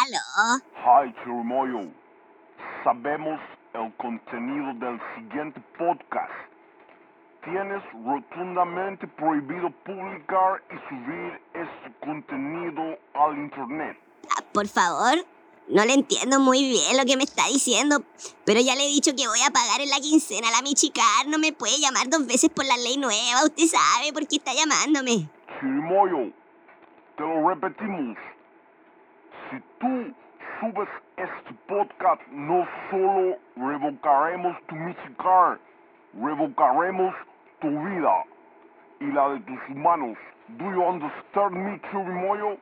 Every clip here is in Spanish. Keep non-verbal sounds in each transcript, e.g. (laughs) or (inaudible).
¿Aló? Hi, Chirimoyo. Sabemos el contenido del siguiente podcast. Tienes rotundamente prohibido publicar y subir este contenido al internet. Ah, Por favor, no le entiendo muy bien lo que me está diciendo, pero ya le he dicho que voy a pagar en la quincena la Michicar. No me puede llamar dos veces por la ley nueva. Usted sabe por qué está llamándome. Chirimoyo, te lo repetimos. Si tú subes este podcast, no solo revocaremos tu Michicar, revocaremos tu vida y la de tus humanos. Do you understand me, Chirimoyo?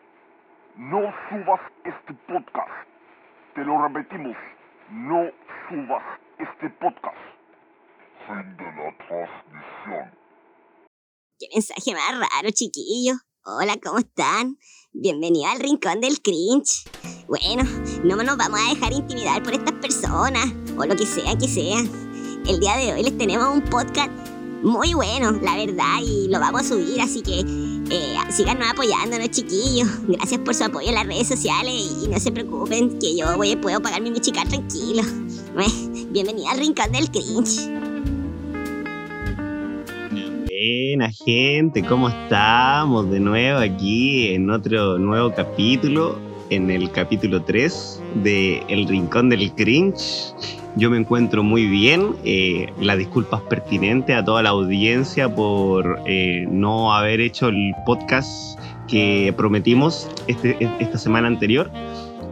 No subas este podcast. Te lo repetimos. No subas este podcast. Fin de la transmisión. Qué mensaje más raro, chiquillo. Hola, ¿cómo están? Bienvenido al rincón del cringe. Bueno, no nos vamos a dejar intimidar por estas personas, o lo que sea que sea. El día de hoy les tenemos un podcast muy bueno, la verdad, y lo vamos a subir, así que eh, síganos apoyándonos, chiquillos. Gracias por su apoyo en las redes sociales y no se preocupen que yo voy, puedo pagar mi chicar tranquilo. Eh, Bienvenido al rincón del cringe. Buena gente, ¿cómo estamos? De nuevo aquí en otro nuevo capítulo, en el capítulo 3 de El Rincón del Cringe. Yo me encuentro muy bien, eh, las disculpas pertinentes a toda la audiencia por eh, no haber hecho el podcast que prometimos este, esta semana anterior.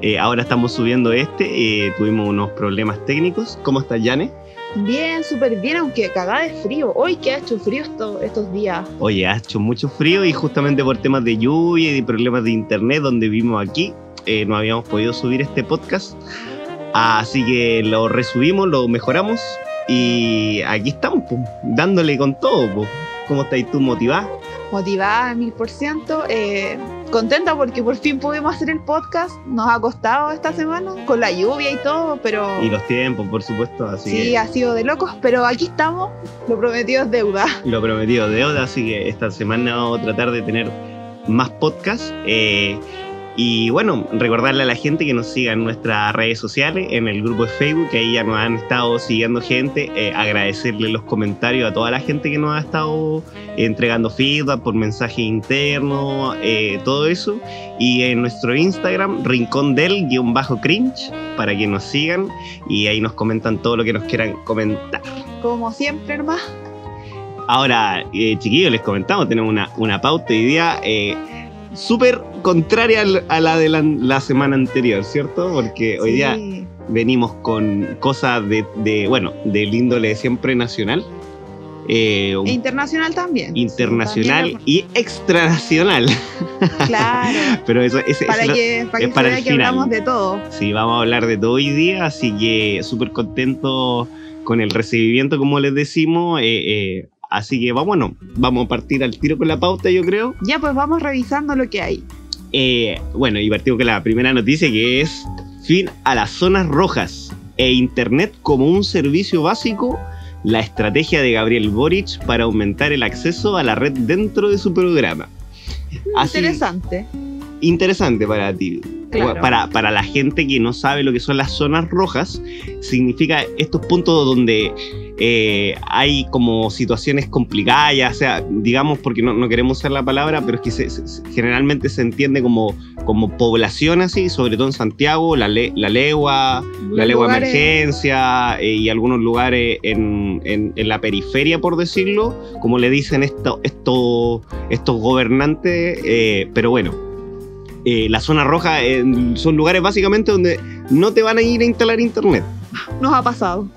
Eh, ahora estamos subiendo este, eh, tuvimos unos problemas técnicos. ¿Cómo estás, Yane? Bien, súper bien, aunque cagada de frío. Hoy que ha hecho frío esto- estos días. Oye, ha hecho mucho frío y justamente por temas de lluvia y problemas de internet donde vivimos aquí, eh, no habíamos podido subir este podcast. Así que lo resubimos, lo mejoramos y aquí estamos, po, dándole con todo. po. ¿Cómo estás tú motivada? Motivada mil por ciento. eh, Contenta porque por fin pudimos hacer el podcast. Nos ha costado esta semana con la lluvia y todo, pero Y los tiempos, por supuesto, así sí, que ha sido de locos. Pero aquí estamos. Lo prometido es deuda. lo prometido de deuda, así que esta semana vamos a tratar de tener más podcasts. eh, y bueno, recordarle a la gente que nos siga en nuestras redes sociales, en el grupo de Facebook, que ahí ya nos han estado siguiendo gente. eh, agradecerle los comentarios a toda la gente que nos ha estado entregando feedback por mensaje interno, eh, todo eso. Y en nuestro Instagram, rincón del guion bajo cringe, para que nos sigan y ahí nos comentan todo lo que nos quieran comentar. Como siempre, hermano. Ahora, eh, chiquillos, les comentamos, tenemos una, una pauta hoy día eh, súper contraria a la de la, la semana anterior, ¿cierto? Porque hoy día venimos con cosas de, de, bueno, del índole siempre nacional, eh, E internacional también. internacional Sí, también, y extranacional. (laughs) Claro. Pero eso ese- Para ese lo- que, para es que para el que final. hablamos de todo. Sí, vamos a hablar de todo hoy día, así que súper contento con el recibimiento, como les decimos. eh, eh, así que vámonos, vamos a partir al tiro con la pauta, yo creo. Ya, pues vamos revisando lo que hay. Eh, bueno, y partimos con la primera noticia que es fin a las zonas rojas e Internet como un servicio básico, la estrategia de Gabriel Boric para aumentar el acceso a la red dentro de su programa. Así- Interesante. interesante para ti. Claro. Para, para la gente que no sabe lo que son las zonas rojas, significa estos puntos donde eh, hay como situaciones complicadas, ya sea, digamos, porque no, no queremos usar la palabra, pero es que se- se- generalmente se entiende como, como población así, sobre todo en Santiago, la, le- la legua, la legua de emergencia eh, y algunos lugares en, en- en la periferia, por decirlo, como le dicen esto, esto- estos gobernantes, eh, pero bueno. Eh, la zona roja eh, son lugares básicamente donde no te van a ir a instalar internet Nos ha pasado.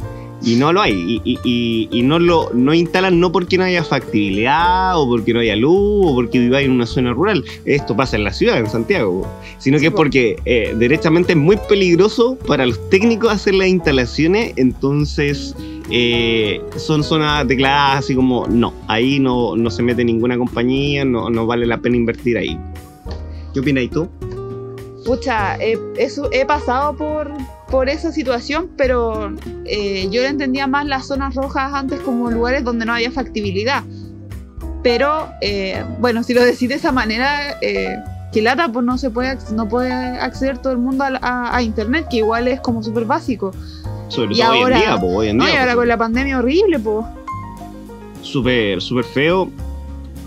y no lo hay y, y- y- y no lo no instalan no porque no haya factibilidad o porque no haya luz o porque viváis en una zona rural esto pasa en la ciudad en Santiago sino que es po. porque eh, derechamente es muy peligroso para los técnicos hacer las instalaciones entonces eh, son zonas declaradas así como no ahí no, no se mete ninguna compañía no, no vale la pena invertir ahí ¿qué opinas tú? Pucha, he, he su- he pasado por, por esa situación, pero eh, yo entendía más las zonas rojas antes como lugares donde no había factibilidad. Pero eh, bueno, si lo decís de esa manera, eh, que lata, pues no se puede, no puede acceder todo el mundo a, internet, que igual es como súper básico. Sobre todo hoy en día, pues hoy en día. No, y ahora con la pandemia horrible, pues. Súper, súper feo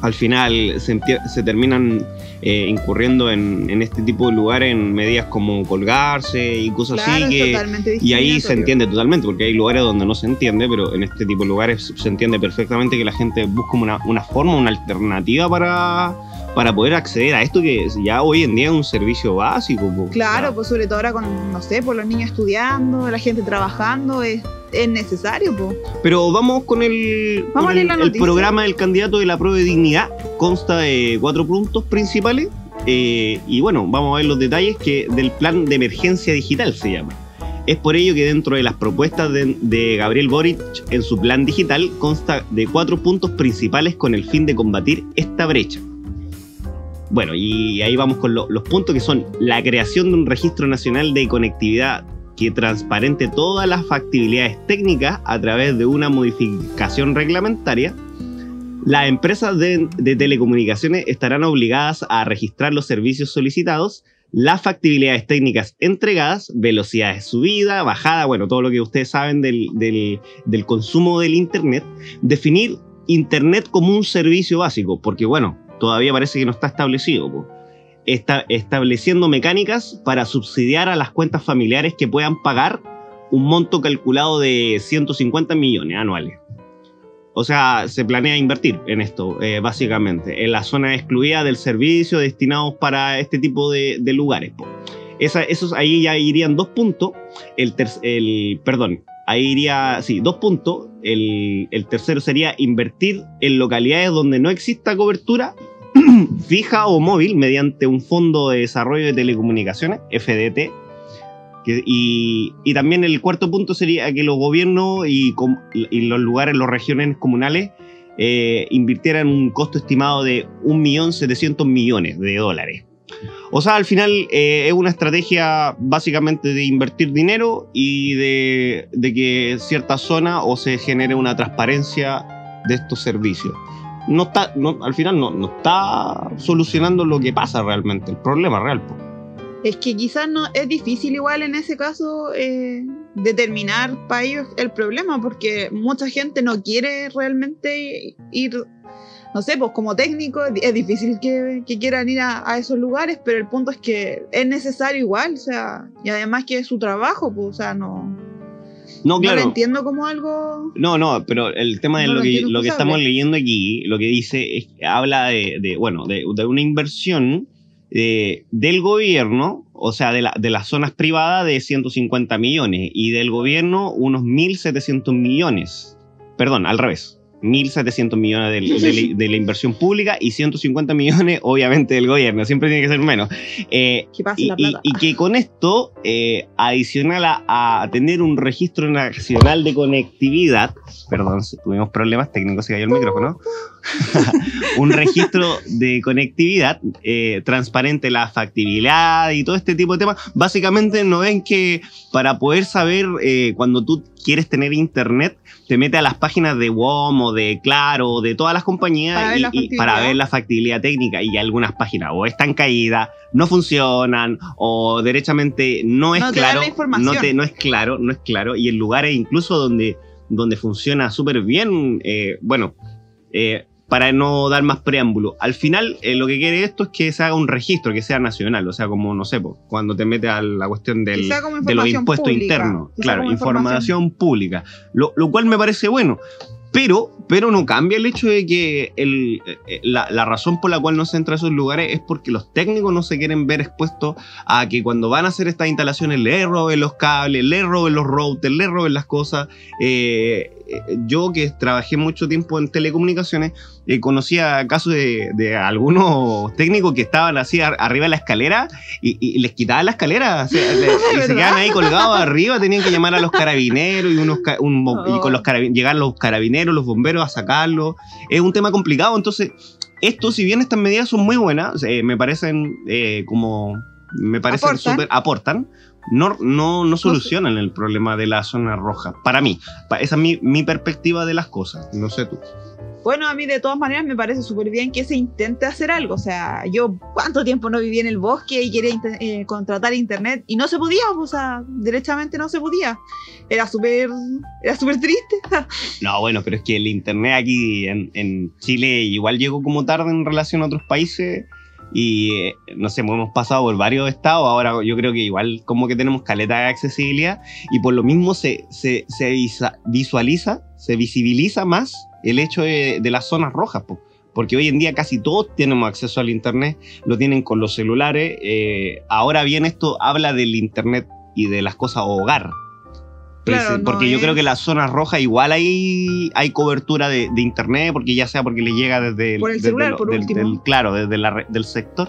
al final se, terminan eh, incurriendo en, este tipo de lugares en medidas como colgarse y cosas así que y ahí se entiende totalmente porque hay lugares donde no se entiende pero en este tipo de lugares se entiende perfectamente que la gente busca una, una forma una alternativa para para poder acceder a esto que ya hoy en día es un servicio básico. Claro, pues sobre todo ahora con, no sé, por los niños estudiando, la gente trabajando, es, es necesario. Pues. Pero vamos con el, el, programa del candidato de la prueba de dignidad. Consta de cuatro puntos principales. Eh, y bueno, vamos a ver los detalles que del plan de emergencia digital se llama. Es por ello que dentro de las propuestas de, de, Gabriel Boric en su plan digital consta de cuatro puntos principales con el fin de combatir esta brecha. Bueno, y ahí vamos con los puntos que son la creación de un registro nacional de conectividad que transparente todas las factibilidades técnicas a través de una modificación reglamentaria. Las empresas de, telecomunicaciones estarán obligadas a registrar los servicios solicitados, las factibilidades técnicas entregadas, velocidades de subida, bajada, bueno, todo lo que ustedes saben del, del consumo del Internet, definir Internet como un servicio básico, porque bueno, todavía parece que no está establecido. Está estableciendo mecánicas para subsidiar a las cuentas familiares que puedan pagar un monto calculado de 150 millones anuales. O sea, se planea invertir en esto, eh, básicamente, en la zona excluida del servicio destinados para este tipo de, lugares. esos ahí ya irían dos puntos. Perdón, ahí iría, sí, dos puntos. El tercero sería invertir en localidades donde no exista cobertura (clears throat) fija o móvil mediante un fondo de desarrollo de telecomunicaciones, FDT. y, también el cuarto punto sería que los gobiernos y, los lugares, las regiones comunales, eh, invirtieran un costo estimado de 1.700.000 millones de dólares. O sea, al final eh, es una estrategia básicamente de invertir dinero y de, de que cierta zona o se genere una transparencia de estos servicios no está, no, al final no, no está solucionando lo que pasa realmente, el problema real. Es que quizás no es difícil igual en ese caso eh, determinar para ellos el problema, porque mucha gente no quiere realmente ir, no sé, pues como técnico es difícil que, quieran ir a, a, esos lugares, pero el punto es que es necesario igual, o sea, y además que es su trabajo, pues, o sea, no, no, claro. lo entiendo como algo. No, no, pero el tema de lo, que, lo que estamos leyendo aquí, lo que dice, es, habla de, bueno, de, una inversión eh, del gobierno, o sea, de, la, de las zonas privadas de 150 millones y del gobierno unos 1.700 millones. Perdón, al revés. 1.700 millones (laughs) de, la inversión pública y 150 millones, obviamente, del gobierno. Siempre tiene que ser menos. Eh, y, que con esto, eh, adicional a, tener un registro nacional de conectividad, perdón, tuvimos problemas técnicos, se cayó el micrófono. (laughs) un registro de conectividad eh, transparente, la factibilidad y todo este tipo de temas. Básicamente, no ven que para poder saber cuando tú quieres tener internet, te mete a las páginas de WOM o de Claro o de todas las compañías para, ver, la factibilidad técnica y algunas páginas o están caídas, no funcionan o derechamente no es claro, no, te, no es claro, no es claro. Y en lugares incluso donde, donde funciona súper bien, eh, bueno, eh, para no dar más preámbulo. Al final, eh, lo que quiere esto es que se haga un registro, que sea nacional, o sea, como, no sé, cuando te metes a la cuestión del, de los impuestos internos. Claro, información, pública. Lo, lo, cual me parece bueno. Pero, pero no cambia el hecho de que el, eh, la, la, razón por la cual no se entra a esos lugares es porque los técnicos no se quieren ver expuestos a que cuando van a hacer estas instalaciones le roben los cables, le roben los routers, le roben las cosas. Eh, yo que trabajé mucho tiempo en telecomunicaciones, eh, conocía casos de, algunos técnicos que estaban así arriba de la escalera y, les quitaban la escalera, (laughs) y se quedaban ahí colgados arriba, tenían que llamar a los carabineros y, unos, y con los carabineros, llegar los carabineros, los bomberos a sacarlo. Es un tema complicado, entonces esto, si bien estas medidas son muy buenas, eh, me parecen eh, como me parecen súper, aportan, no, no, no solucionan el problema de la zona roja. Para mí, esa es mi, mi perspectiva de las cosas. No sé tú. Bueno, a mí de todas maneras me parece súper bien que se intente hacer algo. O sea, yo cuánto tiempo no viví en el bosque y quería eh, contratar internet y no se podía, o sea, derechamente no se podía. Era súper, era súper triste. (laughs) No, bueno, pero es que el internet aquí en, en Chile igual llegó como tarde en relación a otros países y eh, no sé, hemos pasado por varios estados, ahora yo creo que igual como que tenemos caleta de accesibilidad y por lo mismo se, se, se visualiza, se visibiliza más el hecho de, de las zonas rojas, po. porque hoy en día casi todos tenemos acceso al internet, lo tienen con los celulares, eh, ahora bien esto habla del internet y de las cosas hogar. Claro, no porque yo es- creo que las zonas rojas igual hay, hay cobertura de, de internet, porque ya sea porque le llega desde Por el desde celular, lo- por del, último. del- claro, desde la del sector.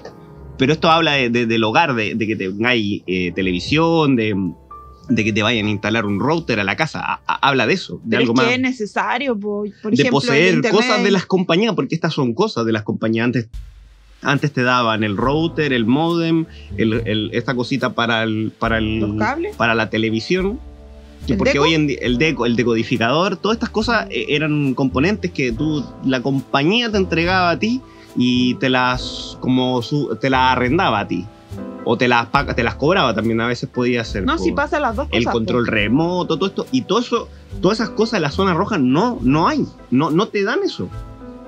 Pero esto habla de- de- del hogar, de, que tengáis eh, televisión, de, que te vayan a instalar un router a la casa. A- a- habla de eso, de Pero algo es que más. es necesario, po. por de ejemplo, el poseer cosas de las compañías, porque estas son cosas de las compañías. Antes, antes te daban el router, el modem, el- el- esta cosita para el, para el, para la televisión. Que ¿El porque deco? hoy en día el deco, el decodificador, todas estas cosas eh, eran componentes que tú, la compañía te entregaba a ti y te las como su- te las arrendaba a ti. O te las te las cobraba también, a veces podía ser. No, si pasa las dos cosas. el control remoto, todo esto. Y todo eso, todas esas cosas en la zona roja no, no hay. No, no te dan eso.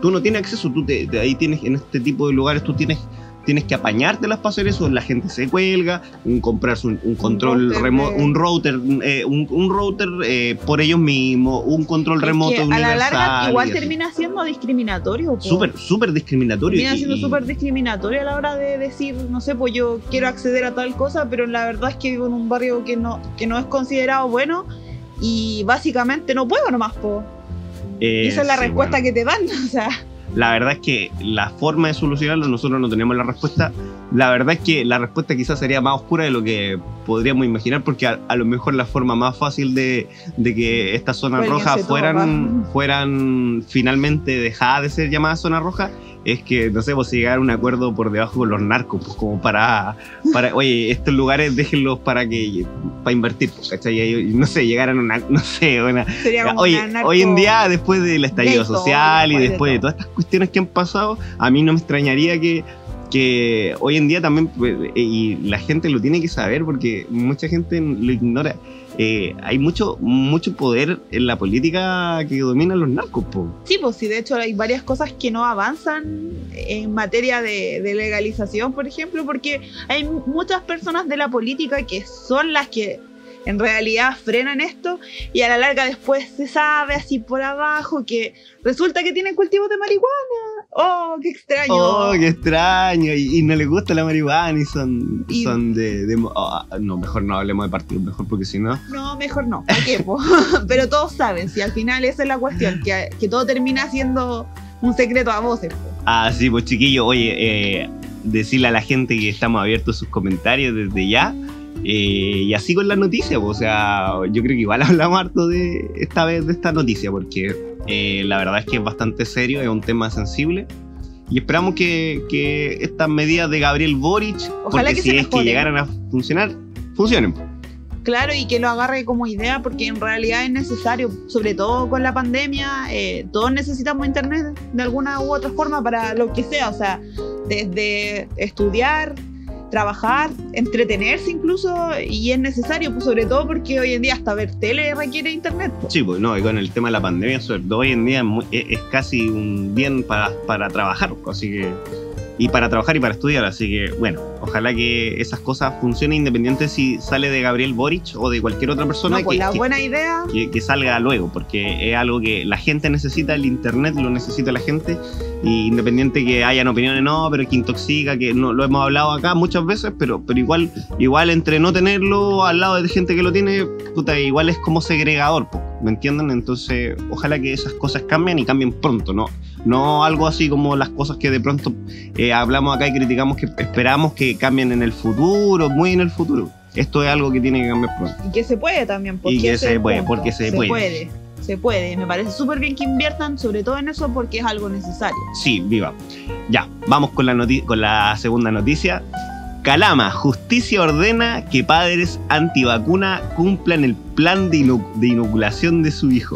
Tú no tienes acceso, tú te, te- ahí tienes, en este tipo de lugares, tú tienes, tienes que apañártelas para hacer eso. La gente se cuelga, un, comprarse un, un control remoto, un router, eh, un, un router eh, por ellos mismos, un control Es remoto que a universal. la larga igual termina siendo discriminatorio. Súper, súper discriminatorio. Termina y- siendo súper discriminatorio a la hora de decir, no sé, pues yo quiero acceder a tal cosa, pero la verdad es que vivo en un barrio que no, que no es considerado bueno y básicamente no puedo nomás, po. eh, Y esa es la sí, respuesta bueno. que te dan, (laughs) o sea, La verdad es que la forma de solucionarlo, nosotros no tenemos la respuesta. La verdad es que la respuesta quizás sería más oscura de lo que podríamos imaginar, porque a, a lo mejor la forma más fácil de, de que estas zonas rojas fueran, fueran finalmente dejadas de ser llamadas zonas rojas, es que, no sé, pues llegar a un acuerdo por debajo con los narcos, pues como para, para oye, estos lugares déjenlos para que para invertir, pues, ¿cachai? Y, no sé, llegaran a una, no sé, una, sería Oye, una hoy en día, después del estallido Gay todo, social y después de de todo. todas estas cuestiones que han pasado, a mí no me extrañaría que, que hoy en día también, pues, eh, y la gente lo tiene que saber porque mucha gente lo ignora, eh, hay mucho, mucho poder en la política que dominan los narcos, po. Sí, pues sí, de hecho hay varias cosas que no avanzan en materia de, de legalización, por ejemplo, porque hay muchas personas de la política que son las que en realidad frenan esto y a la larga después se sabe así por abajo que resulta que tienen cultivos de marihuana. ¡Oh, qué extraño! Oh, qué extraño, y, y no les gusta la marihuana y son, Y- son de... de- oh, no, mejor no hablemos de partidos, mejor porque si no... No, mejor no. ¿Para qué? (laughs) Pero todos saben, si al final esa es la cuestión, que, que todo termina siendo un secreto a voces. po. Ah, sí, pues chiquillo, oye, eh, decirle a la gente que estamos abiertos a sus comentarios desde ya. eh, y así con la noticia, pues, o sea, yo creo que igual (laughs) hablamos harto de esta vez de esta noticia, porque eh, la verdad es que es bastante serio, es un tema sensible. Y esperamos que, que estas medidas de Gabriel Boric, Ojalá porque que si se es que llegaran a funcionar, funcionen. Claro, y que lo agarre como idea, porque en realidad es necesario, sobre todo con la pandemia, eh, todos necesitamos internet de alguna u otra forma para lo que sea, o sea, desde estudiar, trabajar, entretenerse incluso, y es necesario, pues sobre todo porque hoy en día hasta ver tele requiere internet. po. Sí, pues no, y con el tema de la pandemia, sobre todo hoy en día es, muy- es- es casi un bien para, para trabajar, así que y para trabajar y para estudiar, así que bueno, ojalá que esas cosas funcionen independiente si sale de Gabriel Boric o de cualquier otra persona No, pues que, la que- buena idea, que- que salga luego, porque es algo que la gente necesita, el internet lo necesita la gente, y independiente que hayan opiniones, no, pero que intoxica, que no lo hemos hablado acá muchas veces, pero, pero igual, igual entre no tenerlo al lado de gente que lo tiene, puta, igual es como segregador, ¿me entienden? Entonces, ojalá que esas cosas cambien y cambien pronto, ¿no? No algo así como las cosas que de pronto eh, hablamos acá y criticamos que esperamos que cambien en el futuro, muy en el futuro. Esto es algo que tiene que cambiar pronto. y que se puede también. Porque Y que se puede, punto. porque se puede. puede. Se puede, me parece súper bien que inviertan, sobre todo en eso, porque es algo necesario. Sí, viva. Ya, vamos con la, noti- con la segunda noticia. Calama, justicia ordena que padres antivacuna cumplan el plan de, de inoculación de su hijo.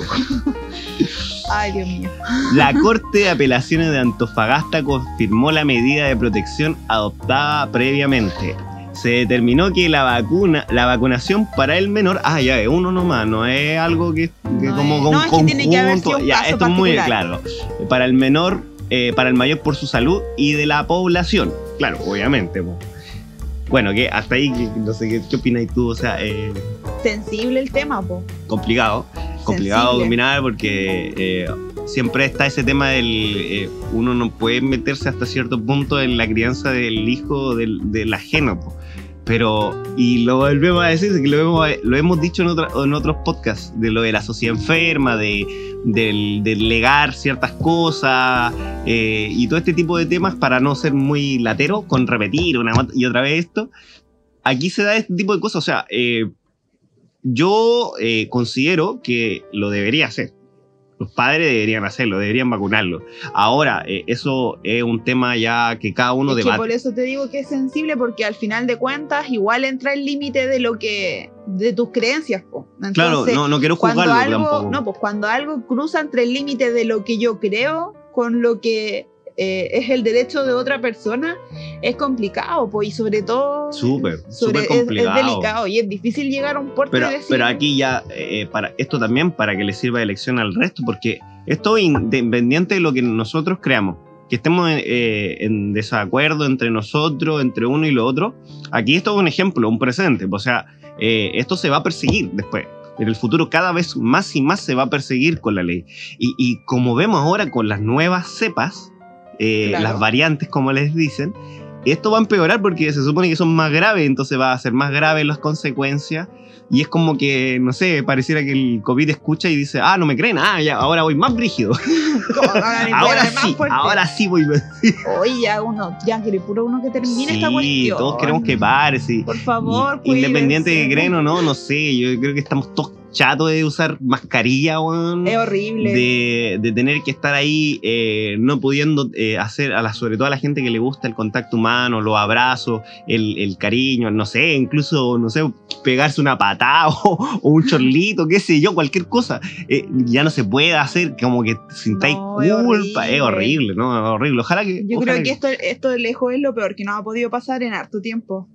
(laughs) Ay, Dios mío. La Corte de Apelaciones de Antofagasta confirmó la medida de protección adoptada previamente. Se determinó que la vacuna, la vacunación para el menor, ah, ya es uno nomás, no es algo que, que No como es- con no, es que tiene que haber sido conjunto. un Ya, caso esto es muy claro. Para el menor, eh, para el mayor por su salud y de la población. Claro, obviamente. po. Bueno, que hasta ahí, no sé, ¿qué, qué opinas tú? O sea, eh, Sensible el tema, po. complicado. Complicado Sensible. dominar porque eh, siempre está ese tema del. eh, uno no puede meterse hasta cierto punto en la crianza del hijo del, del ajeno. po. Pero, y lo volvemos a decir, lo hemos, dicho en, otra- en otros podcasts, de lo de la sociedad enferma, de, legar ciertas cosas eh, y todo este tipo de temas para no ser muy latero con repetir una y otra vez esto. Aquí se da este tipo de cosas, o sea, eh, yo eh, considero que lo debería hacer. Los padres deberían hacerlo, deberían vacunarlo. Ahora, eh, eso es un tema ya que cada uno Es que debate. por eso te digo que es sensible, porque al final de cuentas igual entra el límite de lo que. de tus creencias, po. Claro, Entonces, no, no quiero juzgarlo algo, tampoco. no, pues cuando algo cruza entre el límite de lo que yo creo con lo que eh, es el derecho de otra persona, es complicado, pues, y sobre todo Súper, súper es- es, complicado. delicado y es difícil llegar a un puerto Pero, y decir, pero aquí ya, eh, para esto también, para que le sirva de lección al resto, porque esto es independiente de lo que nosotros creamos. Que estemos eh, en desacuerdo entre nosotros, entre uno y lo otro. Aquí esto es un ejemplo, un presente. O sea, eh, esto se va a perseguir después. En el futuro cada vez más y más se va a perseguir con la ley. Y, y como vemos ahora con las nuevas cepas, eh, Claro. las variantes como les dicen, esto va a empeorar porque se supone que son más graves, entonces va a ser más graves las consecuencias. Y es como que, no sé, pareciera que el COVID escucha y dice, ah, no me creen, ah, ya, ahora voy más brígido. "¿Cómo van a ahora más sí, fuerte?". ahora sí voy. Oye, ya uno, ya quiere puro uno que termine esta Sí, cuestión. todos queremos que pare, sí. Por favor, Independiente de que creen o no, no sé, yo creo que estamos todos chatos de usar mascarilla, weón. Es horrible. de, de tener que estar ahí eh, no pudiendo eh, hacer, a la, sobre todo a la gente que le gusta el contacto humano, los abrazos, el, el cariño, no sé, incluso, no sé, pegarse una patada (laughs) o, o un chorlito, qué sé yo, cualquier cosa, eh, ya no se puede hacer, como que sintáis No, culpa, es horrible. horrible, ¿no? Es horrible. Ojalá que... Yo ojalá creo que esto, esto de lejos es lo peor que nos ha podido pasar en harto tiempo.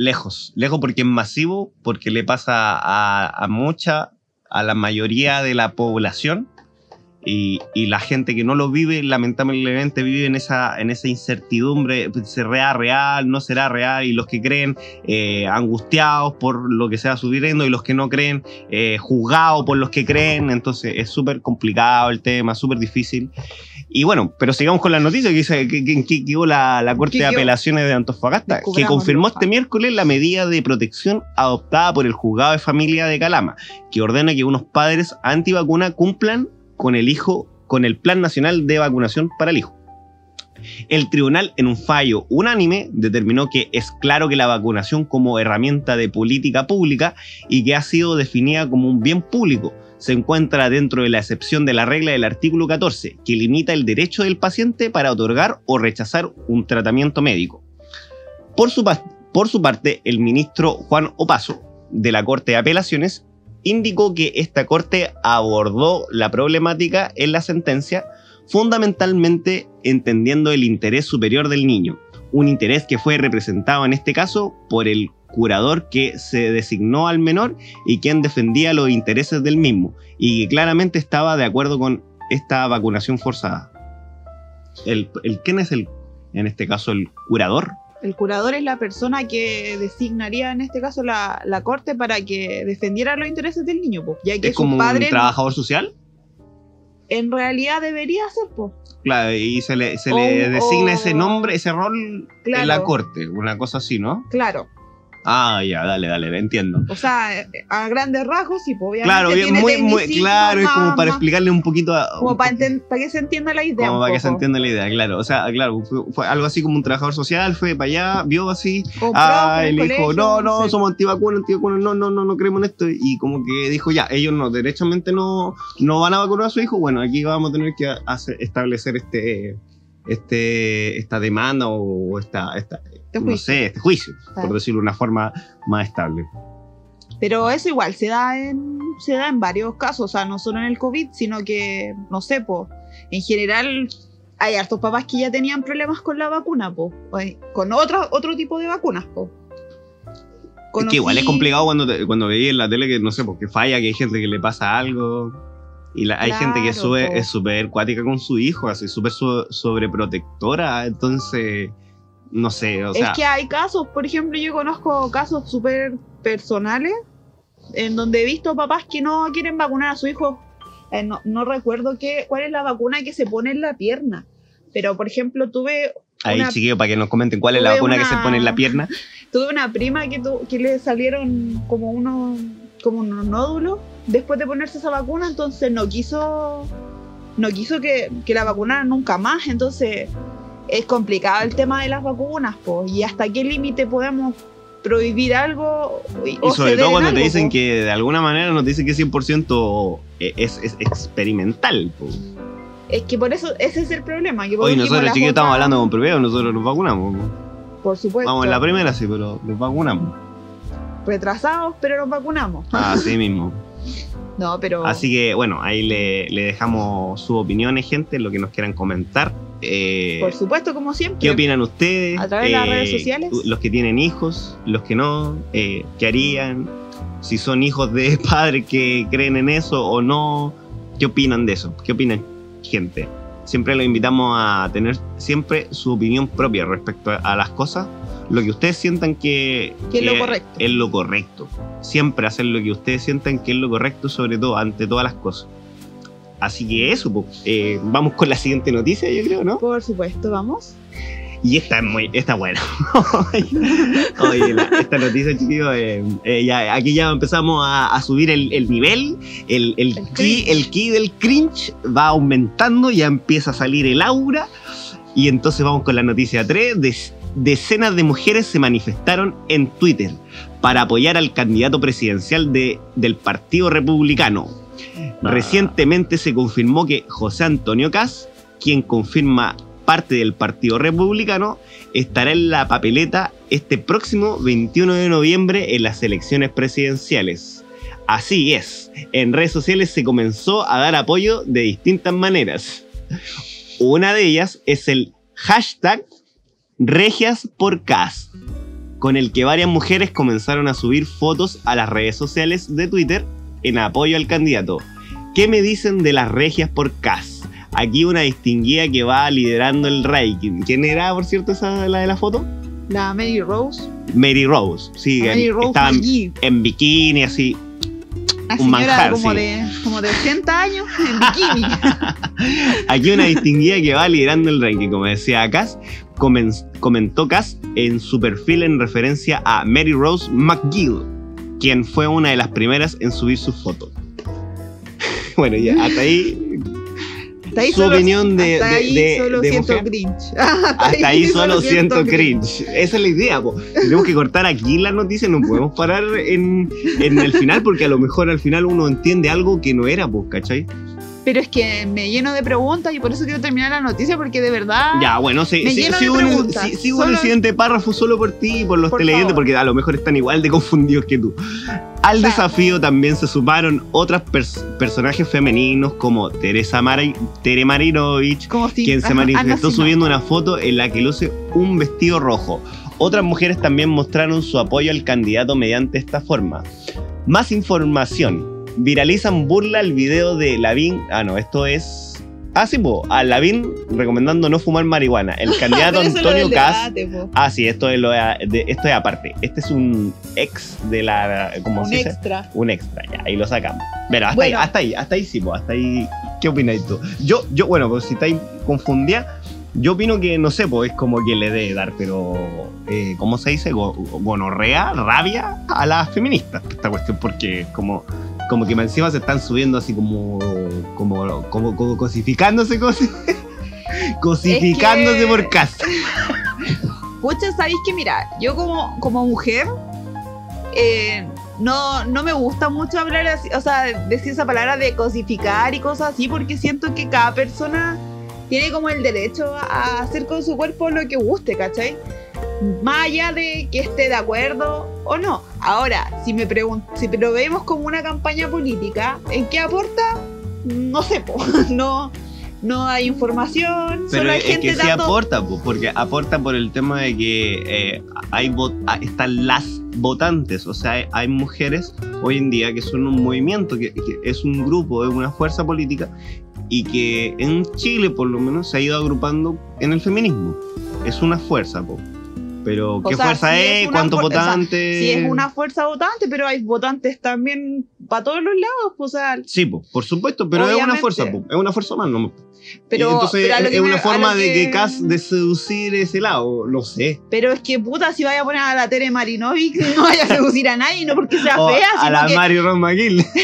Lejos, lejos porque es masivo, porque le pasa a, mucha, a la mayoría de la población y, y la gente que no lo vive, lamentablemente vive en esa, en esa incertidumbre, pues, será real, no será real, y los que creen eh, angustiados por lo que sea sucediendo y los que no creen eh, juzgados por los que creen, entonces es súper complicado el tema, súper difícil. Y bueno, pero sigamos con la noticia que dice que, que, que quedó la, la Corte ¿Qué de? Apelaciones de Antofagasta, que confirmó este miércoles la medida de protección adoptada por el juzgado de familia de Calama, que ordena que unos padres antivacuna cumplan con el hijo, con el Plan Nacional de Vacunación para el hijo. El tribunal, en un fallo unánime, determinó que es claro que la vacunación como herramienta de política pública y que ha sido definida como un bien público se encuentra dentro de la excepción de la regla del artículo 14, que limita el derecho del paciente para otorgar o rechazar un tratamiento médico. Por su, por su parte, el ministro Juan Opaso, de la Corte de Apelaciones, indicó que esta Corte abordó la problemática en la sentencia fundamentalmente entendiendo el interés superior del niño, un interés que fue representado en este caso por el curador que se designó al menor y quien defendía los intereses del mismo y que claramente estaba de acuerdo con esta vacunación forzada. El, el- ¿Quién es el, en este caso, el curador? El curador es la persona que designaría en este caso la, la corte para que defendiera los intereses del niño, po, ya que ¿Es como un trabajador social? en realidad debería ser, po. Claro, y se le, se le designa o- ese nombre, ese rol Claro. en la corte, una cosa así, ¿no? Claro. Ah, ya, dale, dale, entiendo. O sea, a grandes rasgos, sí, pues obviamente. Claro, bien, muy, muy claro, es como más- para explicarle un poquito a, Como un para, poquito- para que se entienda la idea. como para que se entienda la idea, claro. O sea, claro, fue, fue algo así como un trabajador social, fue para allá, vio así, ah, y le dijo, no, no, sé. somos antivacunas, antivacunas, no, no, no, no creemos en esto. Y como que dijo, ya, ellos no, derechamente no, no van a vacunar a su hijo, bueno, aquí vamos a tener que hacer- establecer este, este, esta demanda o esta, esta no juicio. sé, este juicio, por decirlo de una forma más estable. Pero eso igual se da en se da en varios casos, o sea, no solo en el COVID, sino que, no sé, po, en general hay hartos papás que ya tenían problemas con la vacuna, po, hay- con otro, otro tipo de vacunas, po. Es que igual es complicado cuando, te- cuando veis en la tele que no sé, porque falla, que hay gente que le pasa algo. Y la- hay gente que sube, po. es súper cuática con su hijo, así súper so- sobreprotectora. Entonces, no sé, o sea, es que hay casos, por ejemplo, yo conozco casos súper personales en donde he visto papás que no quieren vacunar a su hijo. Eh, no, no recuerdo qué, cuál es la vacuna que se pone en la pierna. Pero, por ejemplo, tuve ahí una- chiquillos, para que nos comenten cuál es la vacuna que se pone en la pierna. (laughs) Tuve una prima que, tu- que le salieron como unos, como unos nódulos después de ponerse esa vacuna, entonces no quiso, no quiso que, que la vacunaran nunca más. Entonces es complicado el tema de las vacunas, pues, y hasta qué límite podemos prohibir algo. Y, Y sobre todo cuando te dicen po. que de alguna manera nos dicen que 100% es, es experimental. po. Es que por eso ese es el problema. Que Hoy nosotros las chiquillos estamos hablando con previo, nosotros nos vacunamos. po. Por supuesto. Vamos en la primera, sí, pero nos vacunamos. Retrasados, pero nos vacunamos. (laughs) Así mismo. No, pero. Así que bueno, ahí le, le dejamos sus opiniones, gente, lo que nos quieran comentar. Eh, Por supuesto, como siempre. ¿Qué opinan ustedes? A través de las redes sociales. Los que tienen hijos, los que no, eh, ¿qué harían? Si son hijos de (laughs) padres que creen en eso o no, ¿qué opinan de eso? ¿Qué opinan, gente? Siempre los invitamos a tener siempre su opinión propia respecto a, a las cosas, lo que ustedes sientan que, Que es lo correcto. es lo correcto. Siempre hacer lo que ustedes sientan que es lo correcto, sobre todo, ante todas las cosas. Así que eso, po. Eh, vamos con la siguiente noticia, yo creo, ¿no? Por supuesto, vamos. Y esta es muy, esta es buena. (laughs) Oye, la- esta noticia, chiquillos, eh, eh, ya, aquí ya empezamos a, a subir el, el nivel, el, el, El ki, el ki del cringe va aumentando, ya empieza a salir el aura. Y entonces vamos con la noticia 3. Des- decenas de mujeres se manifestaron en Twitter para apoyar al candidato presidencial de, del Partido Republicano. Recientemente se confirmó que José Antonio Cas, quien confirma parte del Partido Republicano, estará en la papeleta este próximo 21 de noviembre en las elecciones presidenciales. Así es, en redes sociales se comenzó a dar apoyo de distintas maneras. Una de ellas es el hashtag Regias con el que varias mujeres comenzaron a subir fotos a las redes sociales de Twitter en apoyo al candidato. ¿Qué me dicen de las regias por Cas? Aquí una distinguida que va liderando el ranking. ¿Quién era, por cierto, esa la de la foto? La Mary Rose. Mary Rose. Sí, Mary Rose estaba en, en bikini, así. Una un señora manjar, como, sí. de, como de 80 años en bikini. (laughs) Aquí una distinguida que va liderando el ranking. Como decía Cass, comen- comentó Cass en su perfil en referencia a Mary Rose McGill, quien fue una de las primeras en subir su foto. Bueno, ya, hasta ahí Hasta ahí su solo- opinión de, hasta de- ahí de- solo de siento mujer. cringe. (laughs) Hasta ahí solo siento cringe. Esa es la idea, po. Tenemos que cortar aquí la noticia, no podemos parar en, en el final, porque a lo mejor al final uno entiende algo que no era, pues, ¿cachai? Pero es que me lleno de preguntas y por eso quiero terminar la noticia porque de verdad. Ya, bueno, sí, Me sí, lleno de sí- el Solo- siguiente párrafo solo por ti y por los Por televidentes, favor. porque a lo mejor están igual de confundidos que tú. Al desafío también se sumaron otras pers- personajes femeninos como Teresa Mari- Tere Marinovich, si. quien se manifestó subiendo una foto en la que luce un vestido rojo. Otras mujeres también mostraron su apoyo al candidato mediante esta forma. Más información. Viralizan burla el video de Lavín. Ah, no, esto es. Ah, sí, po, a Lavín recomendando no fumar marihuana. El (laughs) candidato Antonio po. Ah, sí, esto es, lo de, esto es aparte. Este es un ex de la. ¿Cómo Un se dice? extra. Un extra, ya, ahí lo sacamos. Pero hasta, Bueno. ahí, hasta ahí, hasta ahí sí, pues, hasta ahí. ¿Qué opináis tú? Yo, yo, bueno, pues si estáis confundida, yo opino que, no sé, pues es como que le debe dar, pero. Eh, ¿Cómo se dice? Go- gonorrea, rabia a las feministas, esta cuestión, porque como. Como que encima se están subiendo así como. como. como, como cosificándose, cosi- (laughs) cosificándose Es que- por casa. Pucha, sabéis que mira, yo como, como mujer eh, no, no me gusta mucho hablar así, o sea, decir esa palabra de cosificar y cosas así, porque siento que cada persona tiene como el derecho a hacer con su cuerpo lo que guste, ¿cachai? Más allá de que esté de acuerdo o no. Ahora, si me si lo vemos como una campaña política, ¿en qué aporta? No sé, po. (laughs) no, no hay información, Pero solo hay es gente que sí dando... aporta, po, porque aporta por el tema de que eh, hay ah, están las votantes, o sea, hay, hay mujeres hoy en día que son un movimiento, que, que es un grupo, es una fuerza política y que en Chile por lo menos se ha ido agrupando en el feminismo. Es una fuerza, po. Pero O ¿qué sea, fuerza es? ¿Cuántos fuer- o sea, votantes? Sí, es una fuerza votante, pero hay votantes también para todos los lados, pues, o sea, Sí, po, por supuesto, pero es una fuerza, po, es una fuerza más, no, pero, entonces pero lo es que es me- una forma lo de que Cass de seducir ese lado, no sé. Pero es que puta, si vaya a poner a la Tere Marinovic, (laughs) no vaya a seducir a nadie, no porque sea O fea, a sino la que. Mario Ron McGill. (laughs)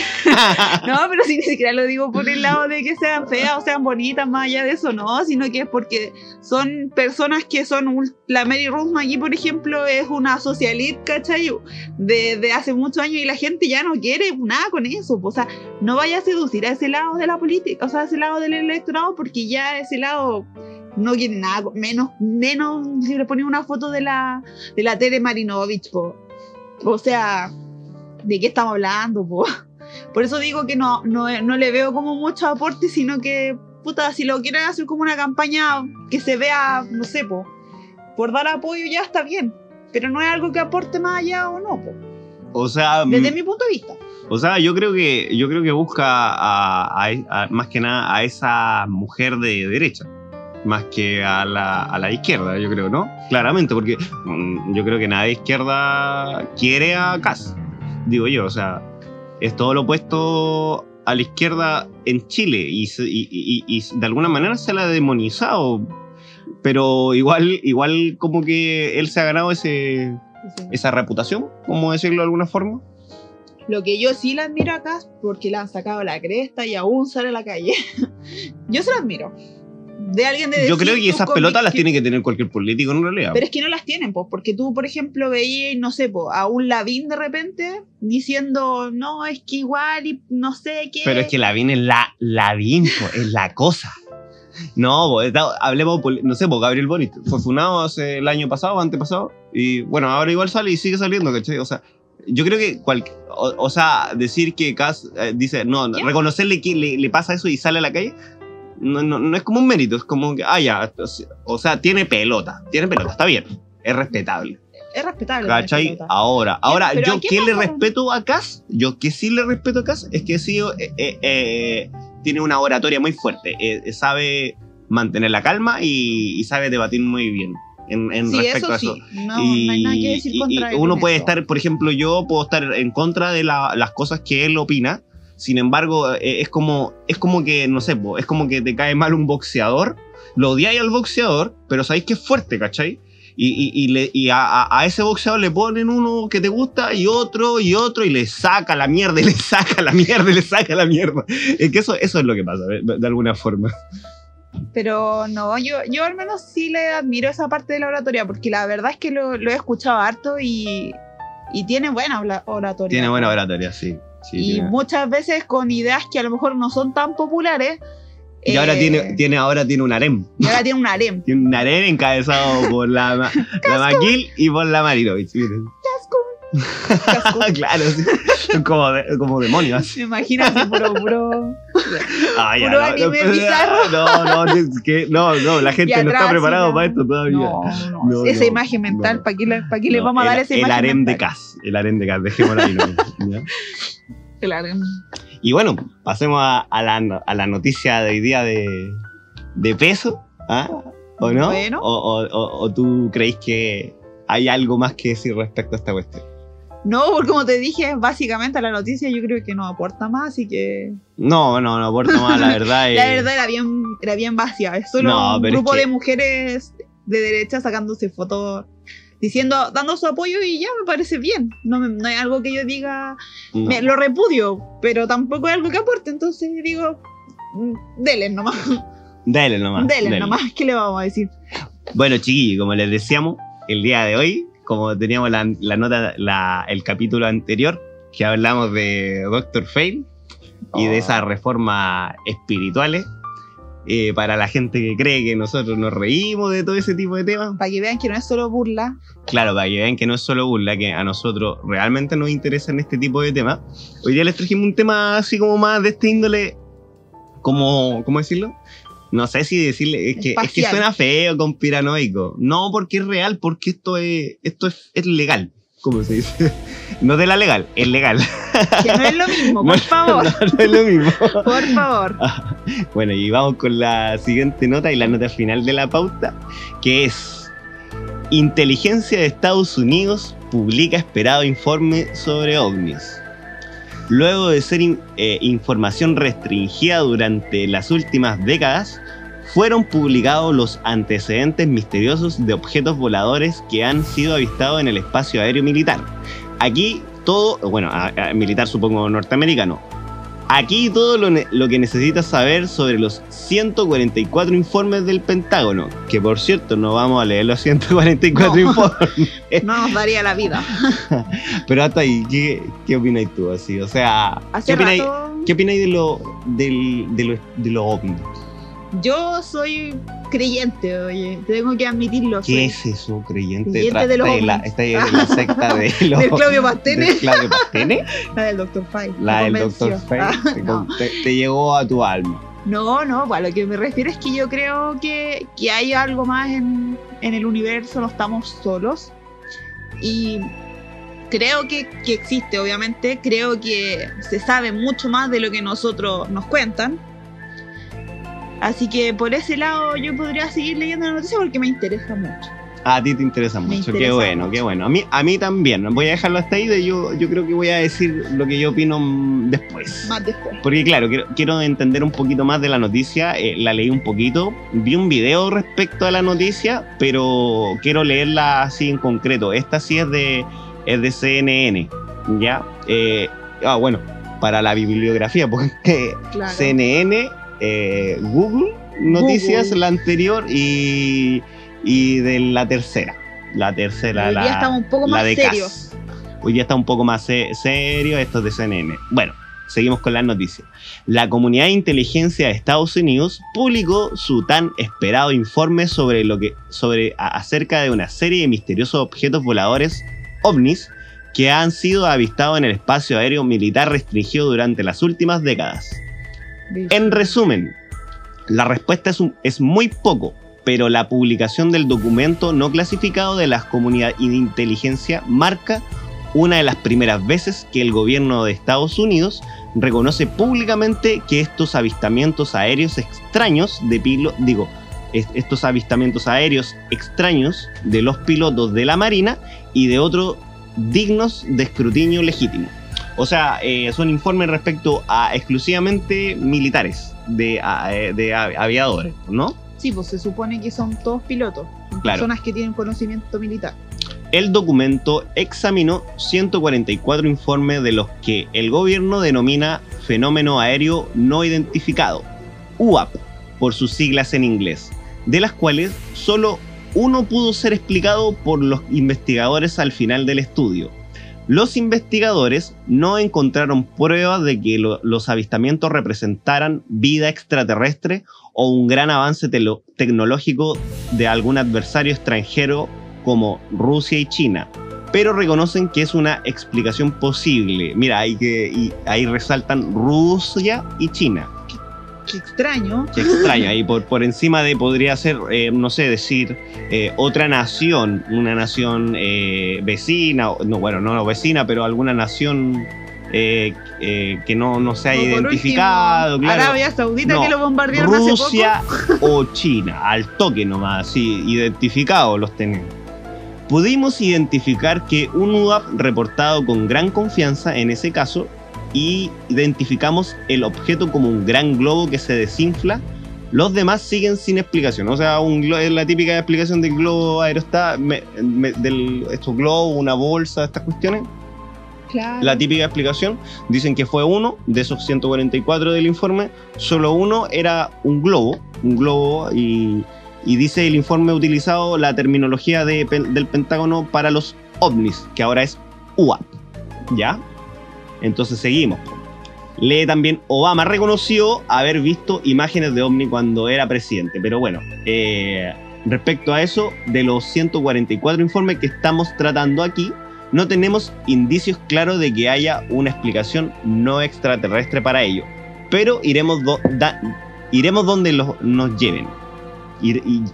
No, pero si ni siquiera lo digo por el lado de que sean feas o sean bonitas, más allá de eso, no, sino que es porque son personas que son. La Mary Rose Por ejemplo, es una socialite, ¿cachai? De, de hace muchos años y la gente ya no quiere nada con eso. O sea, no vaya a seducir a ese lado de la política, o sea, a ese lado del electorado, porque ya ese lado no quiere nada, menos, menos si le ponen una foto de la, de la Tere Marinovich, po. O sea, ¿de qué estamos hablando, po? (laughs) Por eso digo que no, no, no le veo como mucho aporte, sino que, puta, si lo quieren hacer como una campaña que se vea, no sé, po, por dar apoyo ya está bien. Pero no es algo que aporte más allá o no, po, O sea, desde mm, mi punto de vista. o sea, yo creo que yo creo que busca a, a- a- más que nada a esa mujer de derecha, más que a la, a la izquierda, yo creo, ¿no? Claramente, porque mm, yo creo que nadie de izquierda quiere a Cass, digo yo, o sea, es todo lo opuesto a la izquierda en Chile y, y- y- y de alguna manera se la ha demonizado, pero igual, igual como que él se ha ganado ese, esa reputación, como decirlo de alguna forma. Lo que yo sí la admiro acá, porque le han sacado la cresta y aún sale a la calle. (laughs) yo se la admiro. De alguien de Yo creo que esas pelotas las convic- tiene que tener cualquier político en realidad. Pero es que no las tienen, pues, porque tú, por ejemplo, veías, no sé, pues, a un Lavín de repente diciendo, no, es que igual y no sé qué. Pero es que Lavín es la Lavín, po, es la cosa. No, está- hablemos, no sé, por Gabriel Boric fue funado hace el año pasado, antepasado, y bueno, ahora igual sale y sigue saliendo, ¿cachai? O sea, yo creo que, cual- o, o sea, decir que Cass eh, dice, no, ¿Qué? reconocerle que le, le pasa eso y sale a la calle, no, no, no es como un mérito, es como que, ah, ya, o sea, tiene pelota, tiene pelota, está bien, es respetable. es respetable. ¿Cachai? Ahora, ahora, yo ¿a qué que le respeto a Cass, yo que sí le respeto a Cass, es que sí eh, eh, eh, tiene una oratoria muy fuerte, eh, sabe mantener la calma y, y sabe debatir muy bien en, en Sí, respecto a eso eso. sí. No, y, no hay nada que decir y- contra él uno puede eso. estar, por ejemplo, yo puedo estar en contra de la- las cosas que él opina. Sin embargo, eh, es como, es como que, no sé, es como que te cae mal un boxeador, lo odiáis al boxeador, pero sabéis que es fuerte, ¿cachai? Y, y- y le- y a, a- ese boxeador le ponen uno que te gusta y otro y otro y le saca la mierda y le saca la mierda y le saca la mierda. Es que eso, eso es lo que pasa, de, alguna forma. Pero no, yo, yo al menos sí le admiro esa parte de la oratoria, porque la verdad es que lo, lo he escuchado harto y, y tiene buena oratoria. Tiene buena oratoria, sí. sí, y tiene- muchas veces con ideas que a lo mejor no son tan populares. Y ahora eh, tiene, tiene, ahora tiene un harem. y ahora tiene un harem. (laughs) Tiene un harem encabezado (laughs) por la, la Maquil y por la Marinovich. miren. Casco. (laughs) claro, sí. Como, de- como demonios. Me imagino así, puro, puro. Ah, ya, Puro no, anime no, bizarro. No, no, es que, no, no, la gente no está preparada para esto todavía. No, no, No, esa imagen mental. ¿para qué qué le vamos a dar el, esa El imagen? harem de? Cas, el harem de Cas, dejémoslo ahí. ¿no? ¿Ya? El harem. Y bueno, pasemos a, a la, a la noticia de hoy día de, de peso, ¿ah? ¿o no? Bueno. O, o- o- tú creéis que hay algo más que decir respecto a esta cuestión? No, porque como te dije, básicamente la noticia yo creo que no aporta más, así que No, no, no aporta más, la verdad. (laughs) la eh, verdad era bien, era bien vacía. Es solo No, un es grupo que- de mujeres de derecha sacándose fotos, diciendo, dando su apoyo y ya me parece bien. No, no es algo que yo diga, no. me, lo repudio, pero tampoco es algo que aporte, entonces digo, mm, dele nomás, Dale nomás. dele nomás, ¿qué le vamos a decir? Bueno, chiquillos, como les decíamos, el día de hoy, como teníamos la, la nota, la- el capítulo anterior, que hablamos de Doctor Fate y de Oh. esas reformas espirituales, eh, para la gente que cree que nosotros nos reímos de todo ese tipo de temas. Para que vean que no es solo burla. Claro, para que vean que no es solo burla, que a nosotros realmente nos interesan este tipo de temas. Hoy día les trajimos un tema así como más de este índole, como, ¿cómo decirlo? No sé si decirle, es que, es que suena feo, conspiranoico. No porque es real, porque esto es, esto es, es legal, como se dice. (laughs) No de la legal, es legal. Que no es lo mismo, (laughs) No, por favor. No, no es lo mismo. (laughs) Por favor. Bueno, y vamos con la siguiente nota y la nota final de la pauta, que es Inteligencia de Estados Unidos publica esperado informe sobre ovnis. Luego de ser in- eh, información restringida durante las últimas décadas, fueron publicados los antecedentes misteriosos de objetos voladores que han sido avistados en el espacio aéreo militar. Aquí todo, bueno, a- a- militar supongo norteamericano, Aquí todo lo, que necesitas saber sobre los 144 informes del Pentágono, que por cierto no vamos a leer los 144 No. informes, No nos daría la vida. (laughs) pero hasta ahí, ¿qué, qué opináis tú así? O sea, ¿qué opináis, rato ¿qué opináis de lo del, de lo, de los ovnis? Yo soy creyente, oye. Tengo que admitirlo. ¿Qué soy. es eso, creyente? Creyente de los la, la (laughs) secta de los... Del Claudio Pastene. ¿Del Claudio (laughs) Pastene? La del Dr. Fay. La del. Dr. Fate Ah, te, no. te- te llegó a tu alma. No, no, a lo que me refiero es que yo creo que, que hay algo más en, en el universo, no estamos solos. Y creo que, que existe, obviamente, creo que se sabe mucho más de lo que nosotros nos cuentan. Así que por ese lado yo podría seguir leyendo la noticia porque me interesa mucho. A ti te interesa mucho, qué bueno, mucho. qué bueno. A mí, a mí también. Voy a dejarlo hasta ahí. De yo, yo creo que voy a decir lo que yo opino después. Más después. Porque claro, quiero, quiero entender un poquito más de la noticia. eh, la leí un poquito. Vi un video respecto a la noticia, pero quiero leerla así en concreto. Esta sí es de, es de CNN. ¿Ya? Eh, ah, bueno, para la bibliografía, (laughs) porque Claro. CNN, eh, Google Noticias, Google. la anterior y, y de la tercera. La tercera, Hoy la, estamos un poco la más CAS. serios. Hoy ya está un poco más se- serio esto es de CNN. Bueno, seguimos con las noticias. La comunidad de inteligencia de Estados Unidos publicó su tan esperado informe sobre lo que sobre acerca de una serie de misteriosos objetos voladores ovnis que han sido avistados en el espacio aéreo militar restringido durante las últimas décadas. En resumen, la respuesta es, muy poco, pero la publicación del documento no clasificado de la comunidad de inteligencia marca una de las primeras veces que el gobierno de Estados Unidos reconoce públicamente que estos avistamientos aéreos extraños de pilo, digo, est- estos avistamientos aéreos extraños de los pilotos de la Marina y de otros dignos de escrutinio legítimo. O sea, eh, son informes respecto a exclusivamente militares, de, a- eh, de aviadores, ¿no? Sí, pues se supone que son todos pilotos. son Claro. Personas que tienen conocimiento militar. El documento examinó 144 informes de los que el gobierno denomina fenómeno aéreo no identificado, UAP, por sus siglas en inglés, de las cuales solo uno pudo ser explicado por los investigadores al final del estudio. Los investigadores no encontraron pruebas de que lo- los avistamientos representaran vida extraterrestre o un gran avance tecnológico de algún adversario extranjero como Rusia y China, pero reconocen que es una explicación posible. Mira, hay que, y ahí resaltan Rusia y China. Qué extraño. Qué extraño, ahí por, por encima de podría ser, eh, no sé, decir eh, otra nación, una nación eh, vecina, no, bueno, no vecina, pero alguna nación eh, eh, que no, no se haya identificado, último, claro. Arabia Saudita No, que lo bombardearon hace poco. Rusia o China, al toque nomás, sí, identificados los tenemos. Pudimos identificar que un UAP reportado con gran confianza en ese caso y identificamos el objeto como un gran globo que se desinfla. Los demás siguen sin explicación. O sea, un glo- es la típica explicación del globo me- del estos globos, una bolsa, estas cuestiones Claro. la típica explicación. Dicen que fue uno de esos 144 del informe, solo uno era un globo, un globo y, y dice el informe utilizado la terminología de del Pentágono para los ovnis, que ahora es UAP. ¿Ya? Entonces seguimos. Lee también, Obama reconoció haber visto imágenes de ovni cuando era presidente. Pero bueno, eh, respecto a eso, de los 144 informes que estamos tratando aquí, no tenemos indicios claros de que haya una explicación no extraterrestre para ello. Pero iremos, donde los, nos lleven.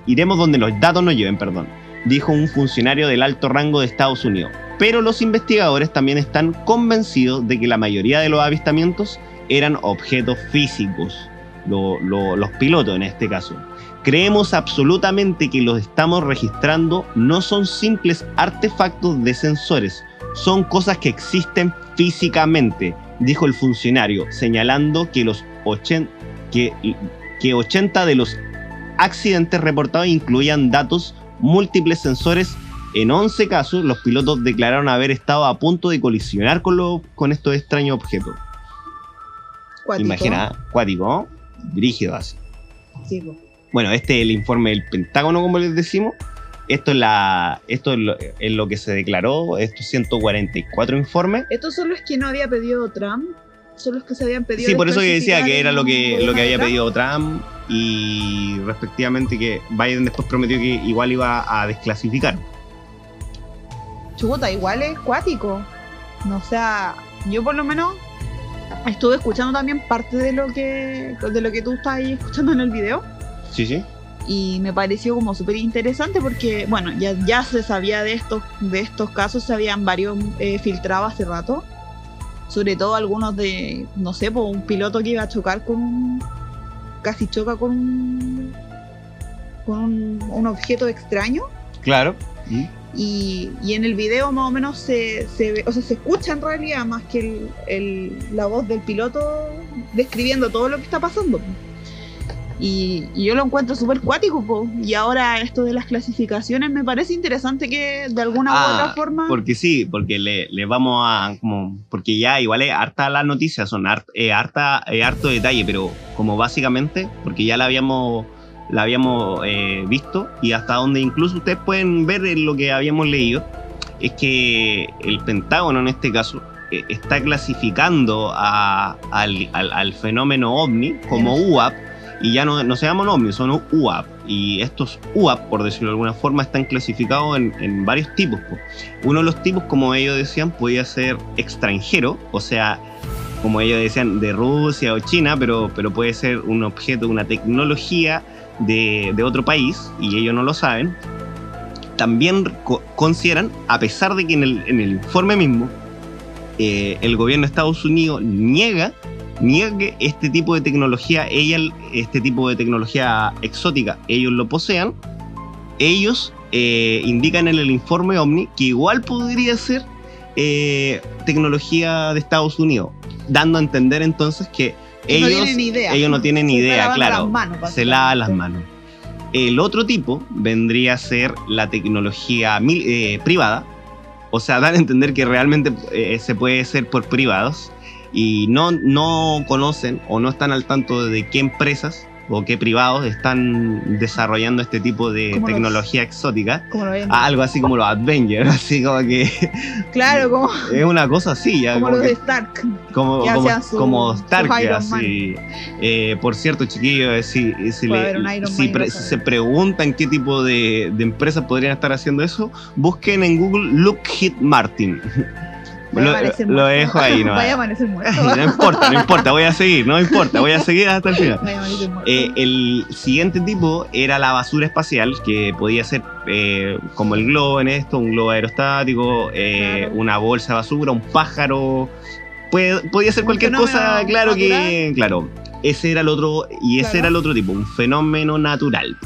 iremos donde los datos nos lleven, perdón, dijo un funcionario del alto rango de Estados Unidos. Pero los investigadores también están convencidos de que la mayoría de los avistamientos eran objetos físicos, los pilotos en este caso. Creemos absolutamente que los estamos registrando no son simples artefactos de sensores, son cosas que existen físicamente, dijo el funcionario, señalando que los 80, que, que 80 de los accidentes reportados incluían datos múltiples sensores en 11 casos, los pilotos declararon haber estado a punto de colisionar con, con estos extraños objetos. Imagina, cuático, brígido así. Bueno, este es el informe del Pentágono, como les decimos. Esto es, la, esto es lo, que se declaró, estos 144 informes. Estos son los que no había pedido Trump, son los que se habían pedido. Sí, por eso que decía que era lo que, lo que había pedido Trump y respectivamente que Biden después prometió que igual iba a desclasificar chuta, igual es cuático. No, o sea, yo por lo menos estuve escuchando también parte de lo que de lo que tú estás ahí escuchando en el video. Sí, sí. Y me pareció como súper interesante porque, bueno, ya, ya se sabía de estos, de estos casos, se habían varios eh, filtrados hace rato. Sobre todo algunos de, no sé, pues un piloto que iba a chocar con casi choca con un, con un, objeto extraño. Claro. Y, en el video más o menos se, se, o sea, se escucha en realidad más que el, la voz del piloto describiendo todo lo que está pasando. Y, yo lo encuentro súper cuático, y ahora esto de las clasificaciones me parece interesante que de alguna u ah, otra forma... Porque sí, porque le, le, vamos a... como Porque ya igual es harta las noticias, son eh, harta, eh, harto detalle, pero como básicamente, porque ya la habíamos la habíamos eh, visto y hasta donde incluso ustedes pueden ver en lo que habíamos leído, es que el Pentágono en este caso eh, está clasificando al, fenómeno ovni como UAP y ya no, no se llaman ovni, son UAP. Y estos UAP, por decirlo de alguna forma, están clasificados en, varios tipos. Uno de los tipos, como ellos decían, podía ser extranjero, o sea, como ellos decían, de Rusia o China, pero, pero puede ser un objeto, una tecnología de, otro país y ellos no lo saben, también consideran, a pesar de que en el, informe mismo eh, el gobierno de Estados Unidos niega, niega que este tipo de tecnología, ella, este tipo de tecnología exótica, ellos lo posean, ellos eh, indican en el informe Omni que igual podría ser eh, tecnología de Estados Unidos, dando a entender entonces que ellos no tienen idea. Ellos no tienen idea, claro. se lavan las manos. El otro tipo vendría a ser la tecnología eh, privada, o sea, dar a entender que realmente eh, se puede hacer por privados y no, no conocen o no están al tanto de qué empresas o qué privados están desarrollando este tipo de tecnología exótica. algo así como los Avengers, (laughs) así como que. Claro, como. Es una cosa así, ya. Como, los de Stark. Como, como, Stark, así. Eh, por cierto, chiquillos, eh, si, si, se preguntan qué tipo de, de empresas podrían estar haciendo eso, busquen en Google Lockheed Martin. (laughs) Lo, dejo ahí, (laughs) ¿no? A amanecer muerto. (laughs) no importa, no importa, voy a seguir, no importa, voy a seguir hasta el final. (laughs) Eh, el siguiente tipo era la basura espacial, que podía ser eh, como el globo en esto, un globo aerostático, eh, una bolsa de basura, un pájaro. Puede, podía ser cualquier cosa, claro que. Claro, ese era el otro, y ese era el otro tipo, un fenómeno natural.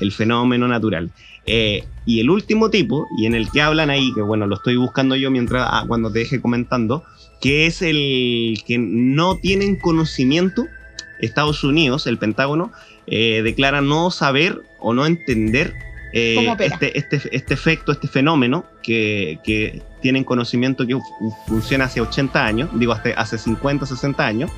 el fenómeno natural. Eh, y el último tipo, y en el que hablan ahí, que bueno, lo estoy buscando yo mientras, ah, cuando te deje comentando, que es el que no tienen conocimiento, Estados Unidos, el Pentágono, eh, declara no saber o no entender eh, este, este, este, efecto, este fenómeno, que, que, tienen conocimiento que funciona hace 80 años, digo, hasta hace 50, 60 años,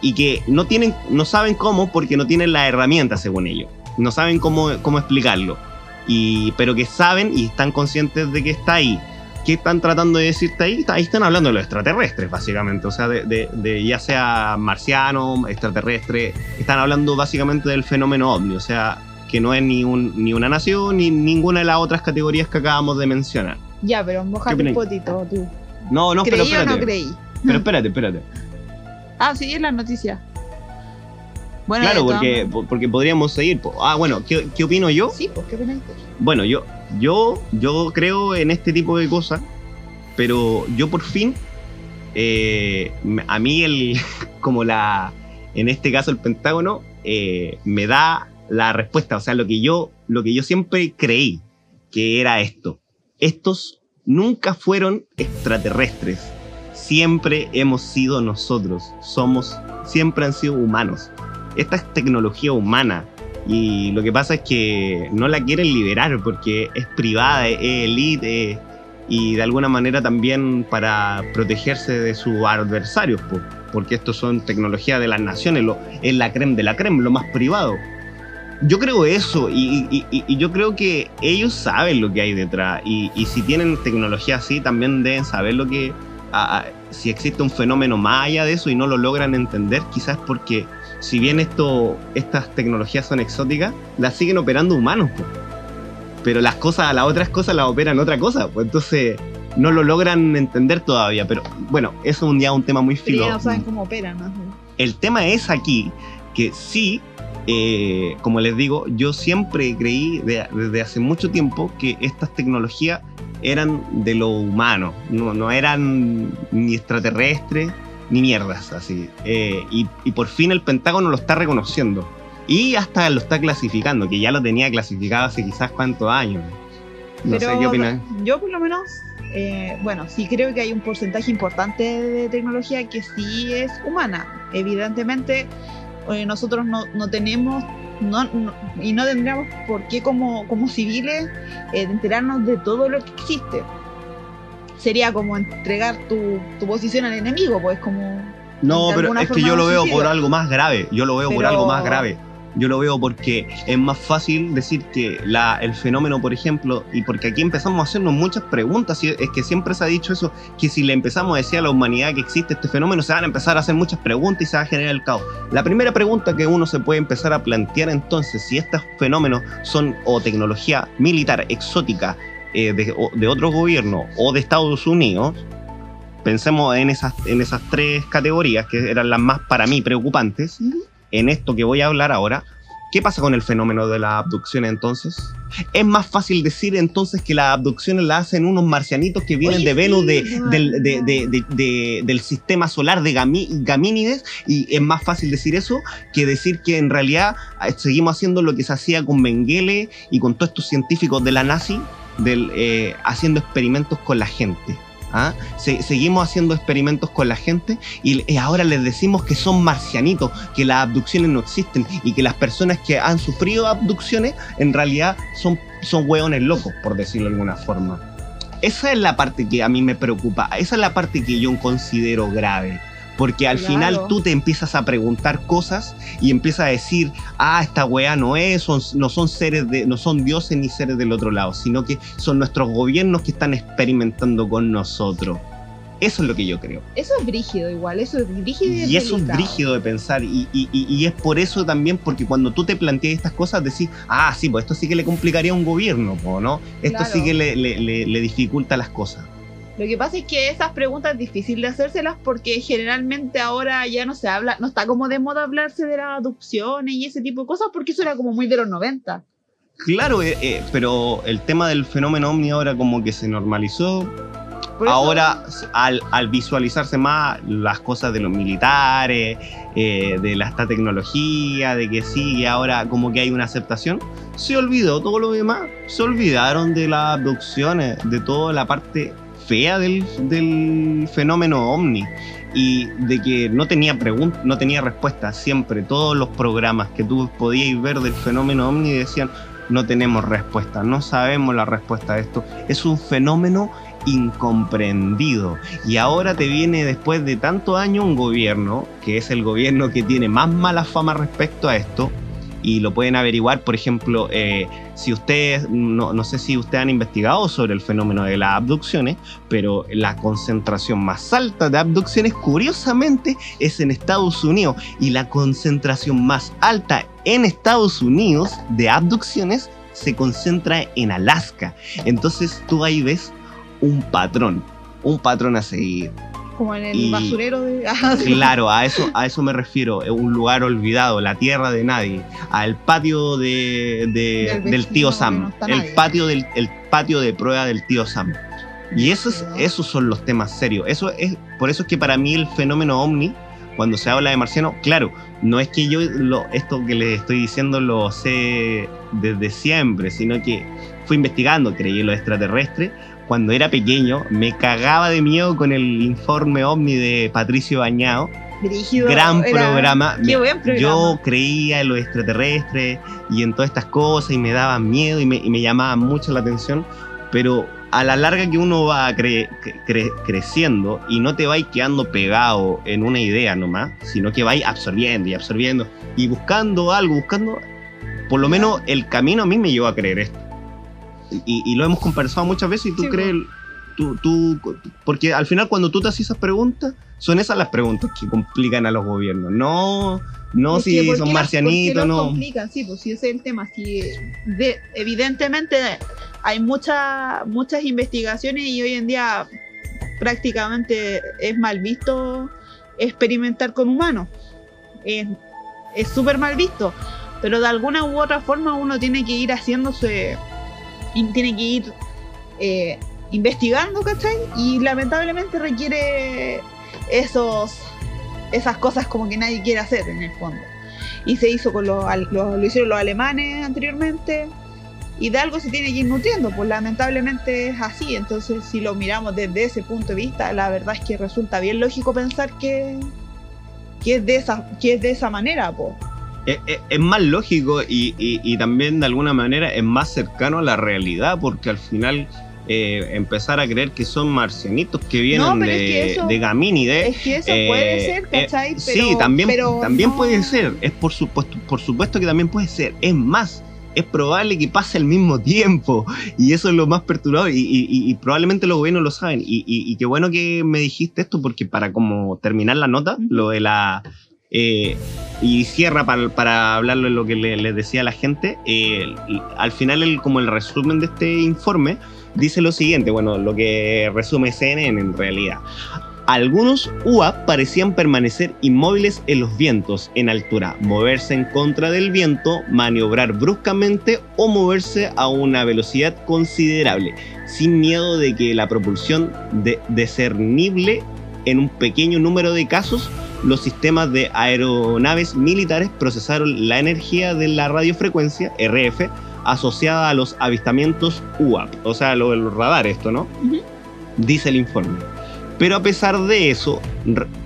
y que no, tienen, no saben cómo porque no tienen la herramienta, según ellos. No saben cómo, cómo explicarlo y, pero que saben y están conscientes de que está ahí. ¿qué están tratando de decirte ahí? Ahí están hablando de los extraterrestres, básicamente. O sea, de, de- de ya sea marciano, extraterrestre. Están hablando básicamente del fenómeno ovni. O sea, que no es ni, un, ni una nación ni ninguna de las otras categorías que acabamos de mencionar. Ya, pero mojate ¿Qué un potito tú. No, no, pero ¿Creí o espérate. no creí? pero espérate, espérate. (laughs) Ah, sí, es la noticia. Bueno, claro, porque, porque podríamos seguir. Ah, bueno, ¿qué, qué opino yo? Sí, pues, ¿qué opináis tú? Bueno, yo, yo, yo creo en este tipo de cosas, pero yo por fin, eh, a mí el, (laughs) como la, en este caso el Pentágono, eh, me da la respuesta, o sea, lo que yo, lo que yo siempre creí que era esto. Estos nunca fueron extraterrestres, siempre hemos sido nosotros, somos, siempre han sido humanos. Esta es tecnología humana, y lo que pasa es que no la quieren liberar porque es privada, es elite y de alguna manera también para protegerse de sus adversarios, po, porque estos son tecnología de las naciones, es la creme de la creme, lo más privado. Yo creo eso y, yo creo que ellos saben lo que hay detrás y, si tienen tecnología así también deben saber lo que... si existe un fenómeno más allá de eso y no lo logran entender, quizás porque si bien esto, estas tecnologías son exóticas, las siguen operando humanos, pero las cosas, las otras cosas las operan otra cosa, pues entonces no lo logran entender todavía. Pero bueno, eso es un día un tema muy Pero filo. ya no saben cómo operan, ¿no? El tema es aquí que sí, eh, como les digo, yo siempre creí de- desde hace mucho tiempo que estas tecnologías eran de lo humano, no, no eran ni extraterrestres ni mierdas así. Eh, y, y por fin el Pentágono lo está reconociendo. Y hasta lo está clasificando, que ya lo tenía clasificado hace quizás cuántos años. No sé qué opinas. Yo por lo menos, eh, bueno, sí creo que hay un porcentaje importante de tecnología que sí es humana. Evidentemente, eh, nosotros no, no tenemos no, no- y no tendríamos por qué como, como civiles eh, enterarnos de todo lo que existe. Sería como entregar tu, tu posición al enemigo, pues como... No, pero es que yo lo veo suicida. por algo más grave. Yo lo veo por algo más grave. Yo lo veo porque es más fácil decir que la, el fenómeno, por ejemplo, y porque aquí empezamos a hacernos muchas preguntas, y es que siempre se ha dicho eso, que si le empezamos a decir a la humanidad que existe este fenómeno, se van a empezar a hacer muchas preguntas y se va a generar el caos. La primera pregunta que uno se puede empezar a plantear entonces, si estos fenómenos son o tecnología militar exótica eh, de, de otro gobierno o de Estados Unidos, pensemos en esas, en esas tres categorías que eran las más para mí preocupantes, en esto que voy a hablar ahora, ¿qué pasa con el fenómeno de las abducciones entonces? Es más fácil decir entonces que las abducciones las hacen unos marcianitos que vienen Oye, de Venus, de- de- de- de- de- del sistema solar de Gami- Gamínides, y es más fácil decir eso que decir que en realidad eh, seguimos haciendo lo que se hacía con Mengele y con todos estos científicos de la nazi, del, eh, haciendo experimentos con la gente. ¿ah? Se- seguimos haciendo experimentos con la gente y eh, ahora les decimos que son marcianitos, que las abducciones no existen y que las personas que han sufrido abducciones en realidad son, son hueones locos, por decirlo de alguna forma. Esa es la parte que a mí me preocupa, esa es la parte que yo considero grave. Porque al Claro. final tú te empiezas a preguntar cosas y empiezas a decir, ah, esta weá no es, son- no son seres de, no son dioses ni seres del otro lado, sino que son nuestros gobiernos que están experimentando con nosotros. Eso es lo que yo creo. Eso es brígido igual, eso es brígido y, Y eso es brígido de pensar. Y, y- y- es por eso también, porque cuando tú te planteas estas cosas, decís, ah, sí, pues esto sí que le complicaría a un gobierno, ¿no? Esto Claro. sí que le, le- le- le dificulta las cosas. Lo que pasa es que esas preguntas es difícil de hacérselas porque generalmente ahora ya no se habla, no está como de moda hablarse de las adopciones y ese tipo de cosas porque eso era como muy de los 90. Claro, eh, eh, pero el tema del fenómeno ovni ahora como que se normalizó. Por eso- Ahora, al, al visualizarse más las cosas de los militares, eh, de la, esta tecnología, de que sí, ahora como que hay una aceptación, se olvidó todo lo demás. Se olvidaron de las abducciones, de toda la parte fea del, fenómeno ovni y de que no tenía preguntas, no tenía respuestas siempre. Todos los programas que tú podías ver del fenómeno ovni decían no tenemos respuesta, no sabemos la respuesta a esto. Es un fenómeno incomprendido. Y ahora te viene después de tantos años un gobierno, que es el gobierno que tiene más mala fama respecto a esto, y lo pueden averiguar, por ejemplo, eh, si ustedes, no, no, sé si ustedes han investigado sobre el fenómeno de las abducciones, pero la concentración más alta de abducciones, curiosamente, es en Estados Unidos y la concentración más alta en Estados Unidos de abducciones se concentra en Alaska. Entonces tú ahí ves un patrón, un patrón a seguir. Como en el basurero de. (laughs) Claro, a eso, a eso me refiero. Un lugar olvidado, la tierra de nadie. Al patio de, del, tío Sam. el patio del el patio de prueba del tío Sam. Y esos, esos son los temas serios. Eso es, por eso es que para mí el fenómeno ovni, cuando se habla de marciano, claro, no es que yo lo, esto que les estoy diciendo lo sé desde siempre, sino que fui investigando, creí en lo extraterrestre, cuando era pequeño, me cagaba de miedo con el informe ovni de Patricio Bañado. gran programa. Yo creía en los extraterrestres y en todas estas cosas y me daba miedo y me, y llamaba mucho la atención, pero a la larga que uno va creciendo y no te vais quedando pegado en una idea nomás, sino que vais absorbiendo y absorbiendo y buscando algo, buscando, por lo menos el camino a mí me llevó a creer esto y, lo hemos conversado muchas veces y tú crees, tú, tú, porque al final cuando tú te haces esas preguntas, son esas las preguntas que complican a los gobiernos, no, no si son marcianitos, no. complican, sí, pues si ese es el tema, si de, evidentemente hay muchas muchas investigaciones y hoy en día prácticamente es mal visto experimentar con humanos, es súper mal visto, pero de alguna u otra forma uno tiene que ir haciéndose tiene que ir eh, investigando, ¿cachai? Y lamentablemente requiere esos, esas cosas como que nadie quiere hacer en el fondo. Y se hizo con los, lo, hicieron los alemanes anteriormente. Y de algo se tiene que ir nutriendo, pues lamentablemente es así. Entonces, si lo miramos desde ese punto de vista, la verdad es que resulta bien lógico pensar que, que, es, de esa, que es de esa manera, pues es, más lógico y, también de alguna manera es más cercano a la realidad porque al final eh, empezar a creer que son marcianitos que vienen de, de Gamínide. Es que eso puede eh, ser, eh, ¿cachai? sí, también, también puede ser. Es por supuesto, por supuesto que también puede ser. Es más, es probable que pase al mismo tiempo. Y eso es lo más perturbador. Y, probablemente los gobiernos lo saben. Y, qué bueno que me dijiste esto, porque para como terminar la nota, lo de la eh, y cierra para, en lo que les le decía la gente. Eh, al final, como el resumen de este informe, dice lo siguiente, bueno, lo que resume CNN en realidad. Algunos UAP parecían permanecer inmóviles en los vientos en altura, moverse en contra del viento, maniobrar bruscamente o moverse a una velocidad considerable, sin miedo de que la propulsión de discernible en un pequeño número de casos los sistemas de aeronaves militares procesaron la energía de la radiofrecuencia RF asociada a los avistamientos UAP, o sea, lo del radar esto, ¿no? Dice el informe. Pero a pesar de eso,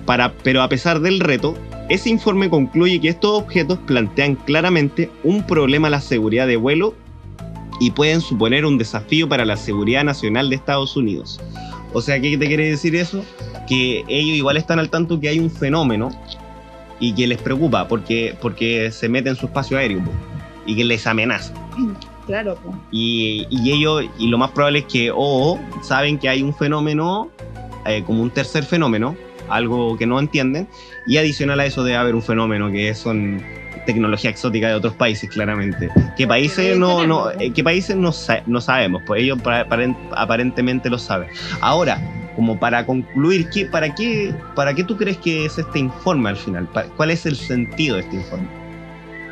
para, pero a pesar del reto, ese informe concluye que estos objetos plantean claramente un problema a la seguridad de vuelo y pueden suponer un desafío para la seguridad nacional de Estados Unidos. O sea, ¿qué te quiere decir eso? Que ellos igual están al tanto que hay un fenómeno y que les preocupa porque, porque se mete en su espacio aéreo y que les amenaza. (clears throat) Claro. Y, ellos, y lo más probable es que o saben que hay un fenómeno, eh, como un tercer fenómeno, algo que no entienden, y adicional a eso debe haber un fenómeno que son tecnología exótica de otros países, claramente. ¿Qué países no, no, eh, ¿qué países no, no sabemos? Pues ellos aparentemente lo saben. Ahora, como para concluir, ¿qué, para, qué, ¿para qué tú crees que es este informe al final? ¿Cuál es el sentido de este informe?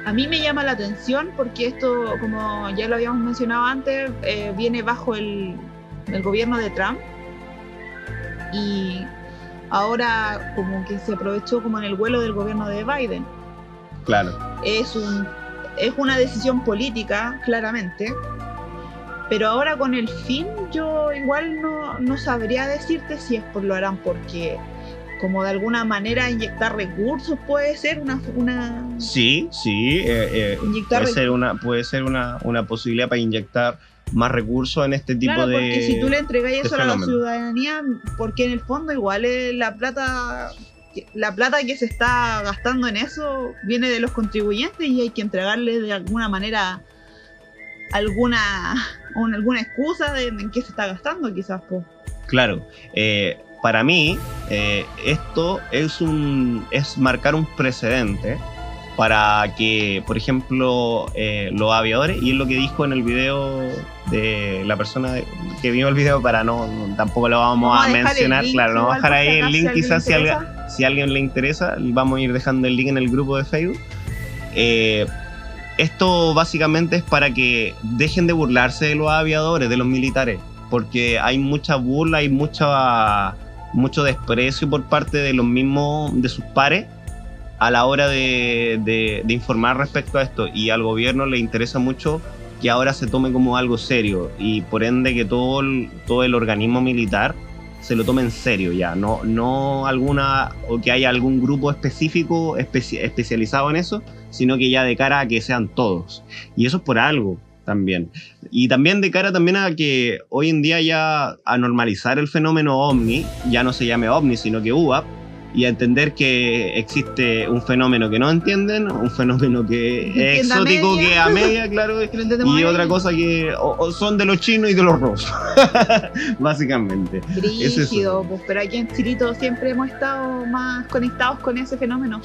A mí me llama la atención porque esto, como ya lo habíamos mencionado antes, eh, viene bajo el, el gobierno de Trump y ahora como que se aprovechó como en el vuelo del gobierno de Biden. Claro. Es, un, es una decisión política, claramente. Pero ahora con el fin, yo igual no, no sabría decirte si es por lo harán porque como de alguna manera inyectar recursos puede ser una, una sí sí eh, eh, puede ser una puede ser una, una, posibilidad para inyectar más recursos en este tipo claro, de porque si tú le entregas eso a la ciudadanía porque en el fondo igual la plata la plata que se está gastando en eso viene de los contribuyentes y hay que entregarle de alguna manera alguna, un- alguna excusa de en qué se está gastando quizás. Po. Claro, eh, para mí eh, esto es un es marcar un precedente para que, por ejemplo, eh, los aviadores, y es lo que dijo en el video de la persona que vio el video, para no, tampoco lo vamos, Vamos a, mencionar, link claro, vamos a dejar ahí el link, si quizás si, si a alguien le interesa, vamos a ir dejando el link en el grupo de Facebook. Eh, esto básicamente es para que dejen de burlarse de los aviadores, de los militares, porque hay mucha burla, hay mucha, mucho desprecio por parte de los mismos, de sus pares, a la hora de, informar respecto a esto. Y al gobierno le interesa mucho que ahora se tome como algo serio y por ende que todo el, todo el organismo militar se lo tome en serio ya, no, no alguna, o que haya algún grupo específico especi- especializado en eso, sino que ya de cara a que sean todos. Y eso es por algo también. Y también de cara también a que hoy en día ya a normalizar el fenómeno ovni, ya no se llame ovni, sino que UAP, y a entender que existe un fenómeno que no entienden, un fenómeno que (laughs) es a exótico, media. que a media, claro, (laughs) y otra cosa que o- o son de los chinos y de los rusos, (laughs) básicamente. es eso. Brígido, pues, pero aquí en Chilito siempre hemos estado más conectados con ese fenómeno.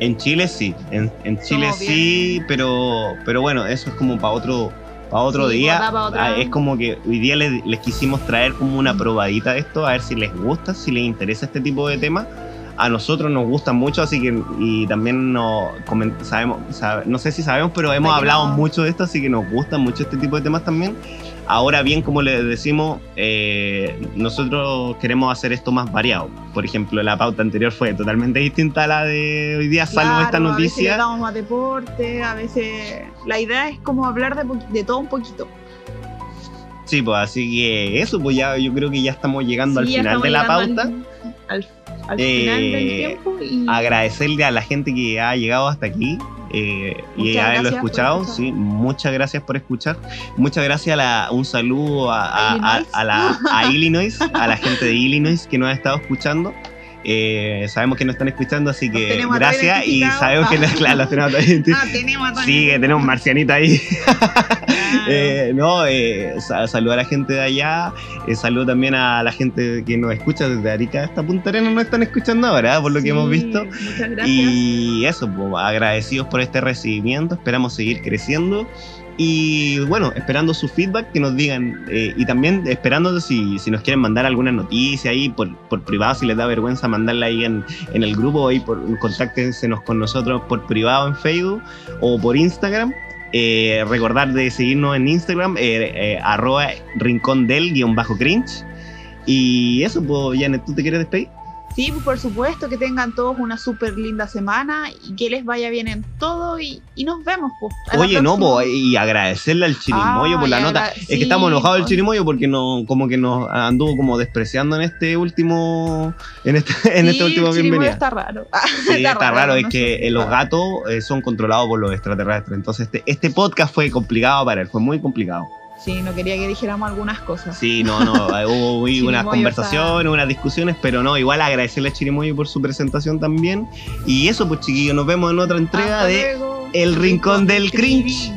En Chile sí, en, en Chile Somos sí, pero, pero bueno, eso es como para otro, para otro Sí, día. Ah, Es como que hoy día les, les quisimos traer como una probadita de esto, a ver si les gusta, si les interesa este tipo de temas. A nosotros nos gusta mucho, así que y también nos comen- sabemos, sabe- no sé si sabemos, pero hemos hablado no- mucho de esto, así que nos gusta mucho este tipo de temas también. Ahora bien, como les decimos, eh, nosotros queremos hacer esto más variado. Por ejemplo, la pauta anterior fue totalmente distinta a la de hoy día, salvo esta Claro, A veces noticia. damos más deporte, a veces. La idea es como hablar de, todo un poquito. Sí, pues así que eso, pues ya yo creo que ya estamos llegando Sí, al final de la pauta. Al, al Eh, final del tiempo. Y Agradecerle a la gente que ha llegado hasta aquí eh, y haberlo escuchado. escuchar. Sí, muchas gracias por escuchar. Muchas gracias a la, un saludo a, a- a- Illinois. a la, a (laughs) Illinois, a la gente de Illinois que nos ha estado escuchando. Eh, sabemos que nos están escuchando, así Los que gracias y sabemos que (laughs) Ah. claro, los tenemos ah, tenemos Sí, que tenemos marcianita ahí. Claro. (laughs) Eh, no, eh, sa- saludo a la gente de allá, eh, saludo también a la gente que nos escucha desde Arica hasta Punta Arenas, nos están escuchando ahora, por lo que Sí, hemos visto. Muchas gracias. Y eso, pues, agradecidos por este recibimiento, esperamos seguir creciendo. Y bueno, esperando su feedback, que nos digan, eh, y también esperando si, si nos quieren mandar alguna noticia ahí por, por privado, si les da vergüenza mandarla ahí en, en el grupo, ahí por, contáctenos con nosotros por privado en Facebook o por Instagram. Eh, recordar de seguirnos en Instagram, eh, arroba rincón del guion bajo cringe. Y eso, pues, Janet, ¿tú te quieres despedir? Sí, pues, por supuesto, que tengan todos una súper linda semana y que les vaya bien en todo y, y nos vemos. Pues, Oye, no, po, y agradecerle al chirimoyo Ah, por la nota. es que estamos enojados del chirimoyo porque no, como que nos anduvo como despreciando en este último, en este, (laughs) en Sí, este último el bienvenida. está raro. (laughs) Sí, está, raro, es no que sé. eh, los gatos eh, son controlados por los extraterrestres. Entonces este, este podcast fue complicado para él, fue muy complicado. Sí, no quería que dijéramos algunas cosas. Sí, no, no, (laughs) eh, hubo unas Chirimoyo conversaciones, unas discusiones, pero no, igual agradecerle a Chirimoyo por su presentación también. Y eso, pues chiquillos, nos vemos en otra entrega Hasta de luego. El Rincón del Cringe.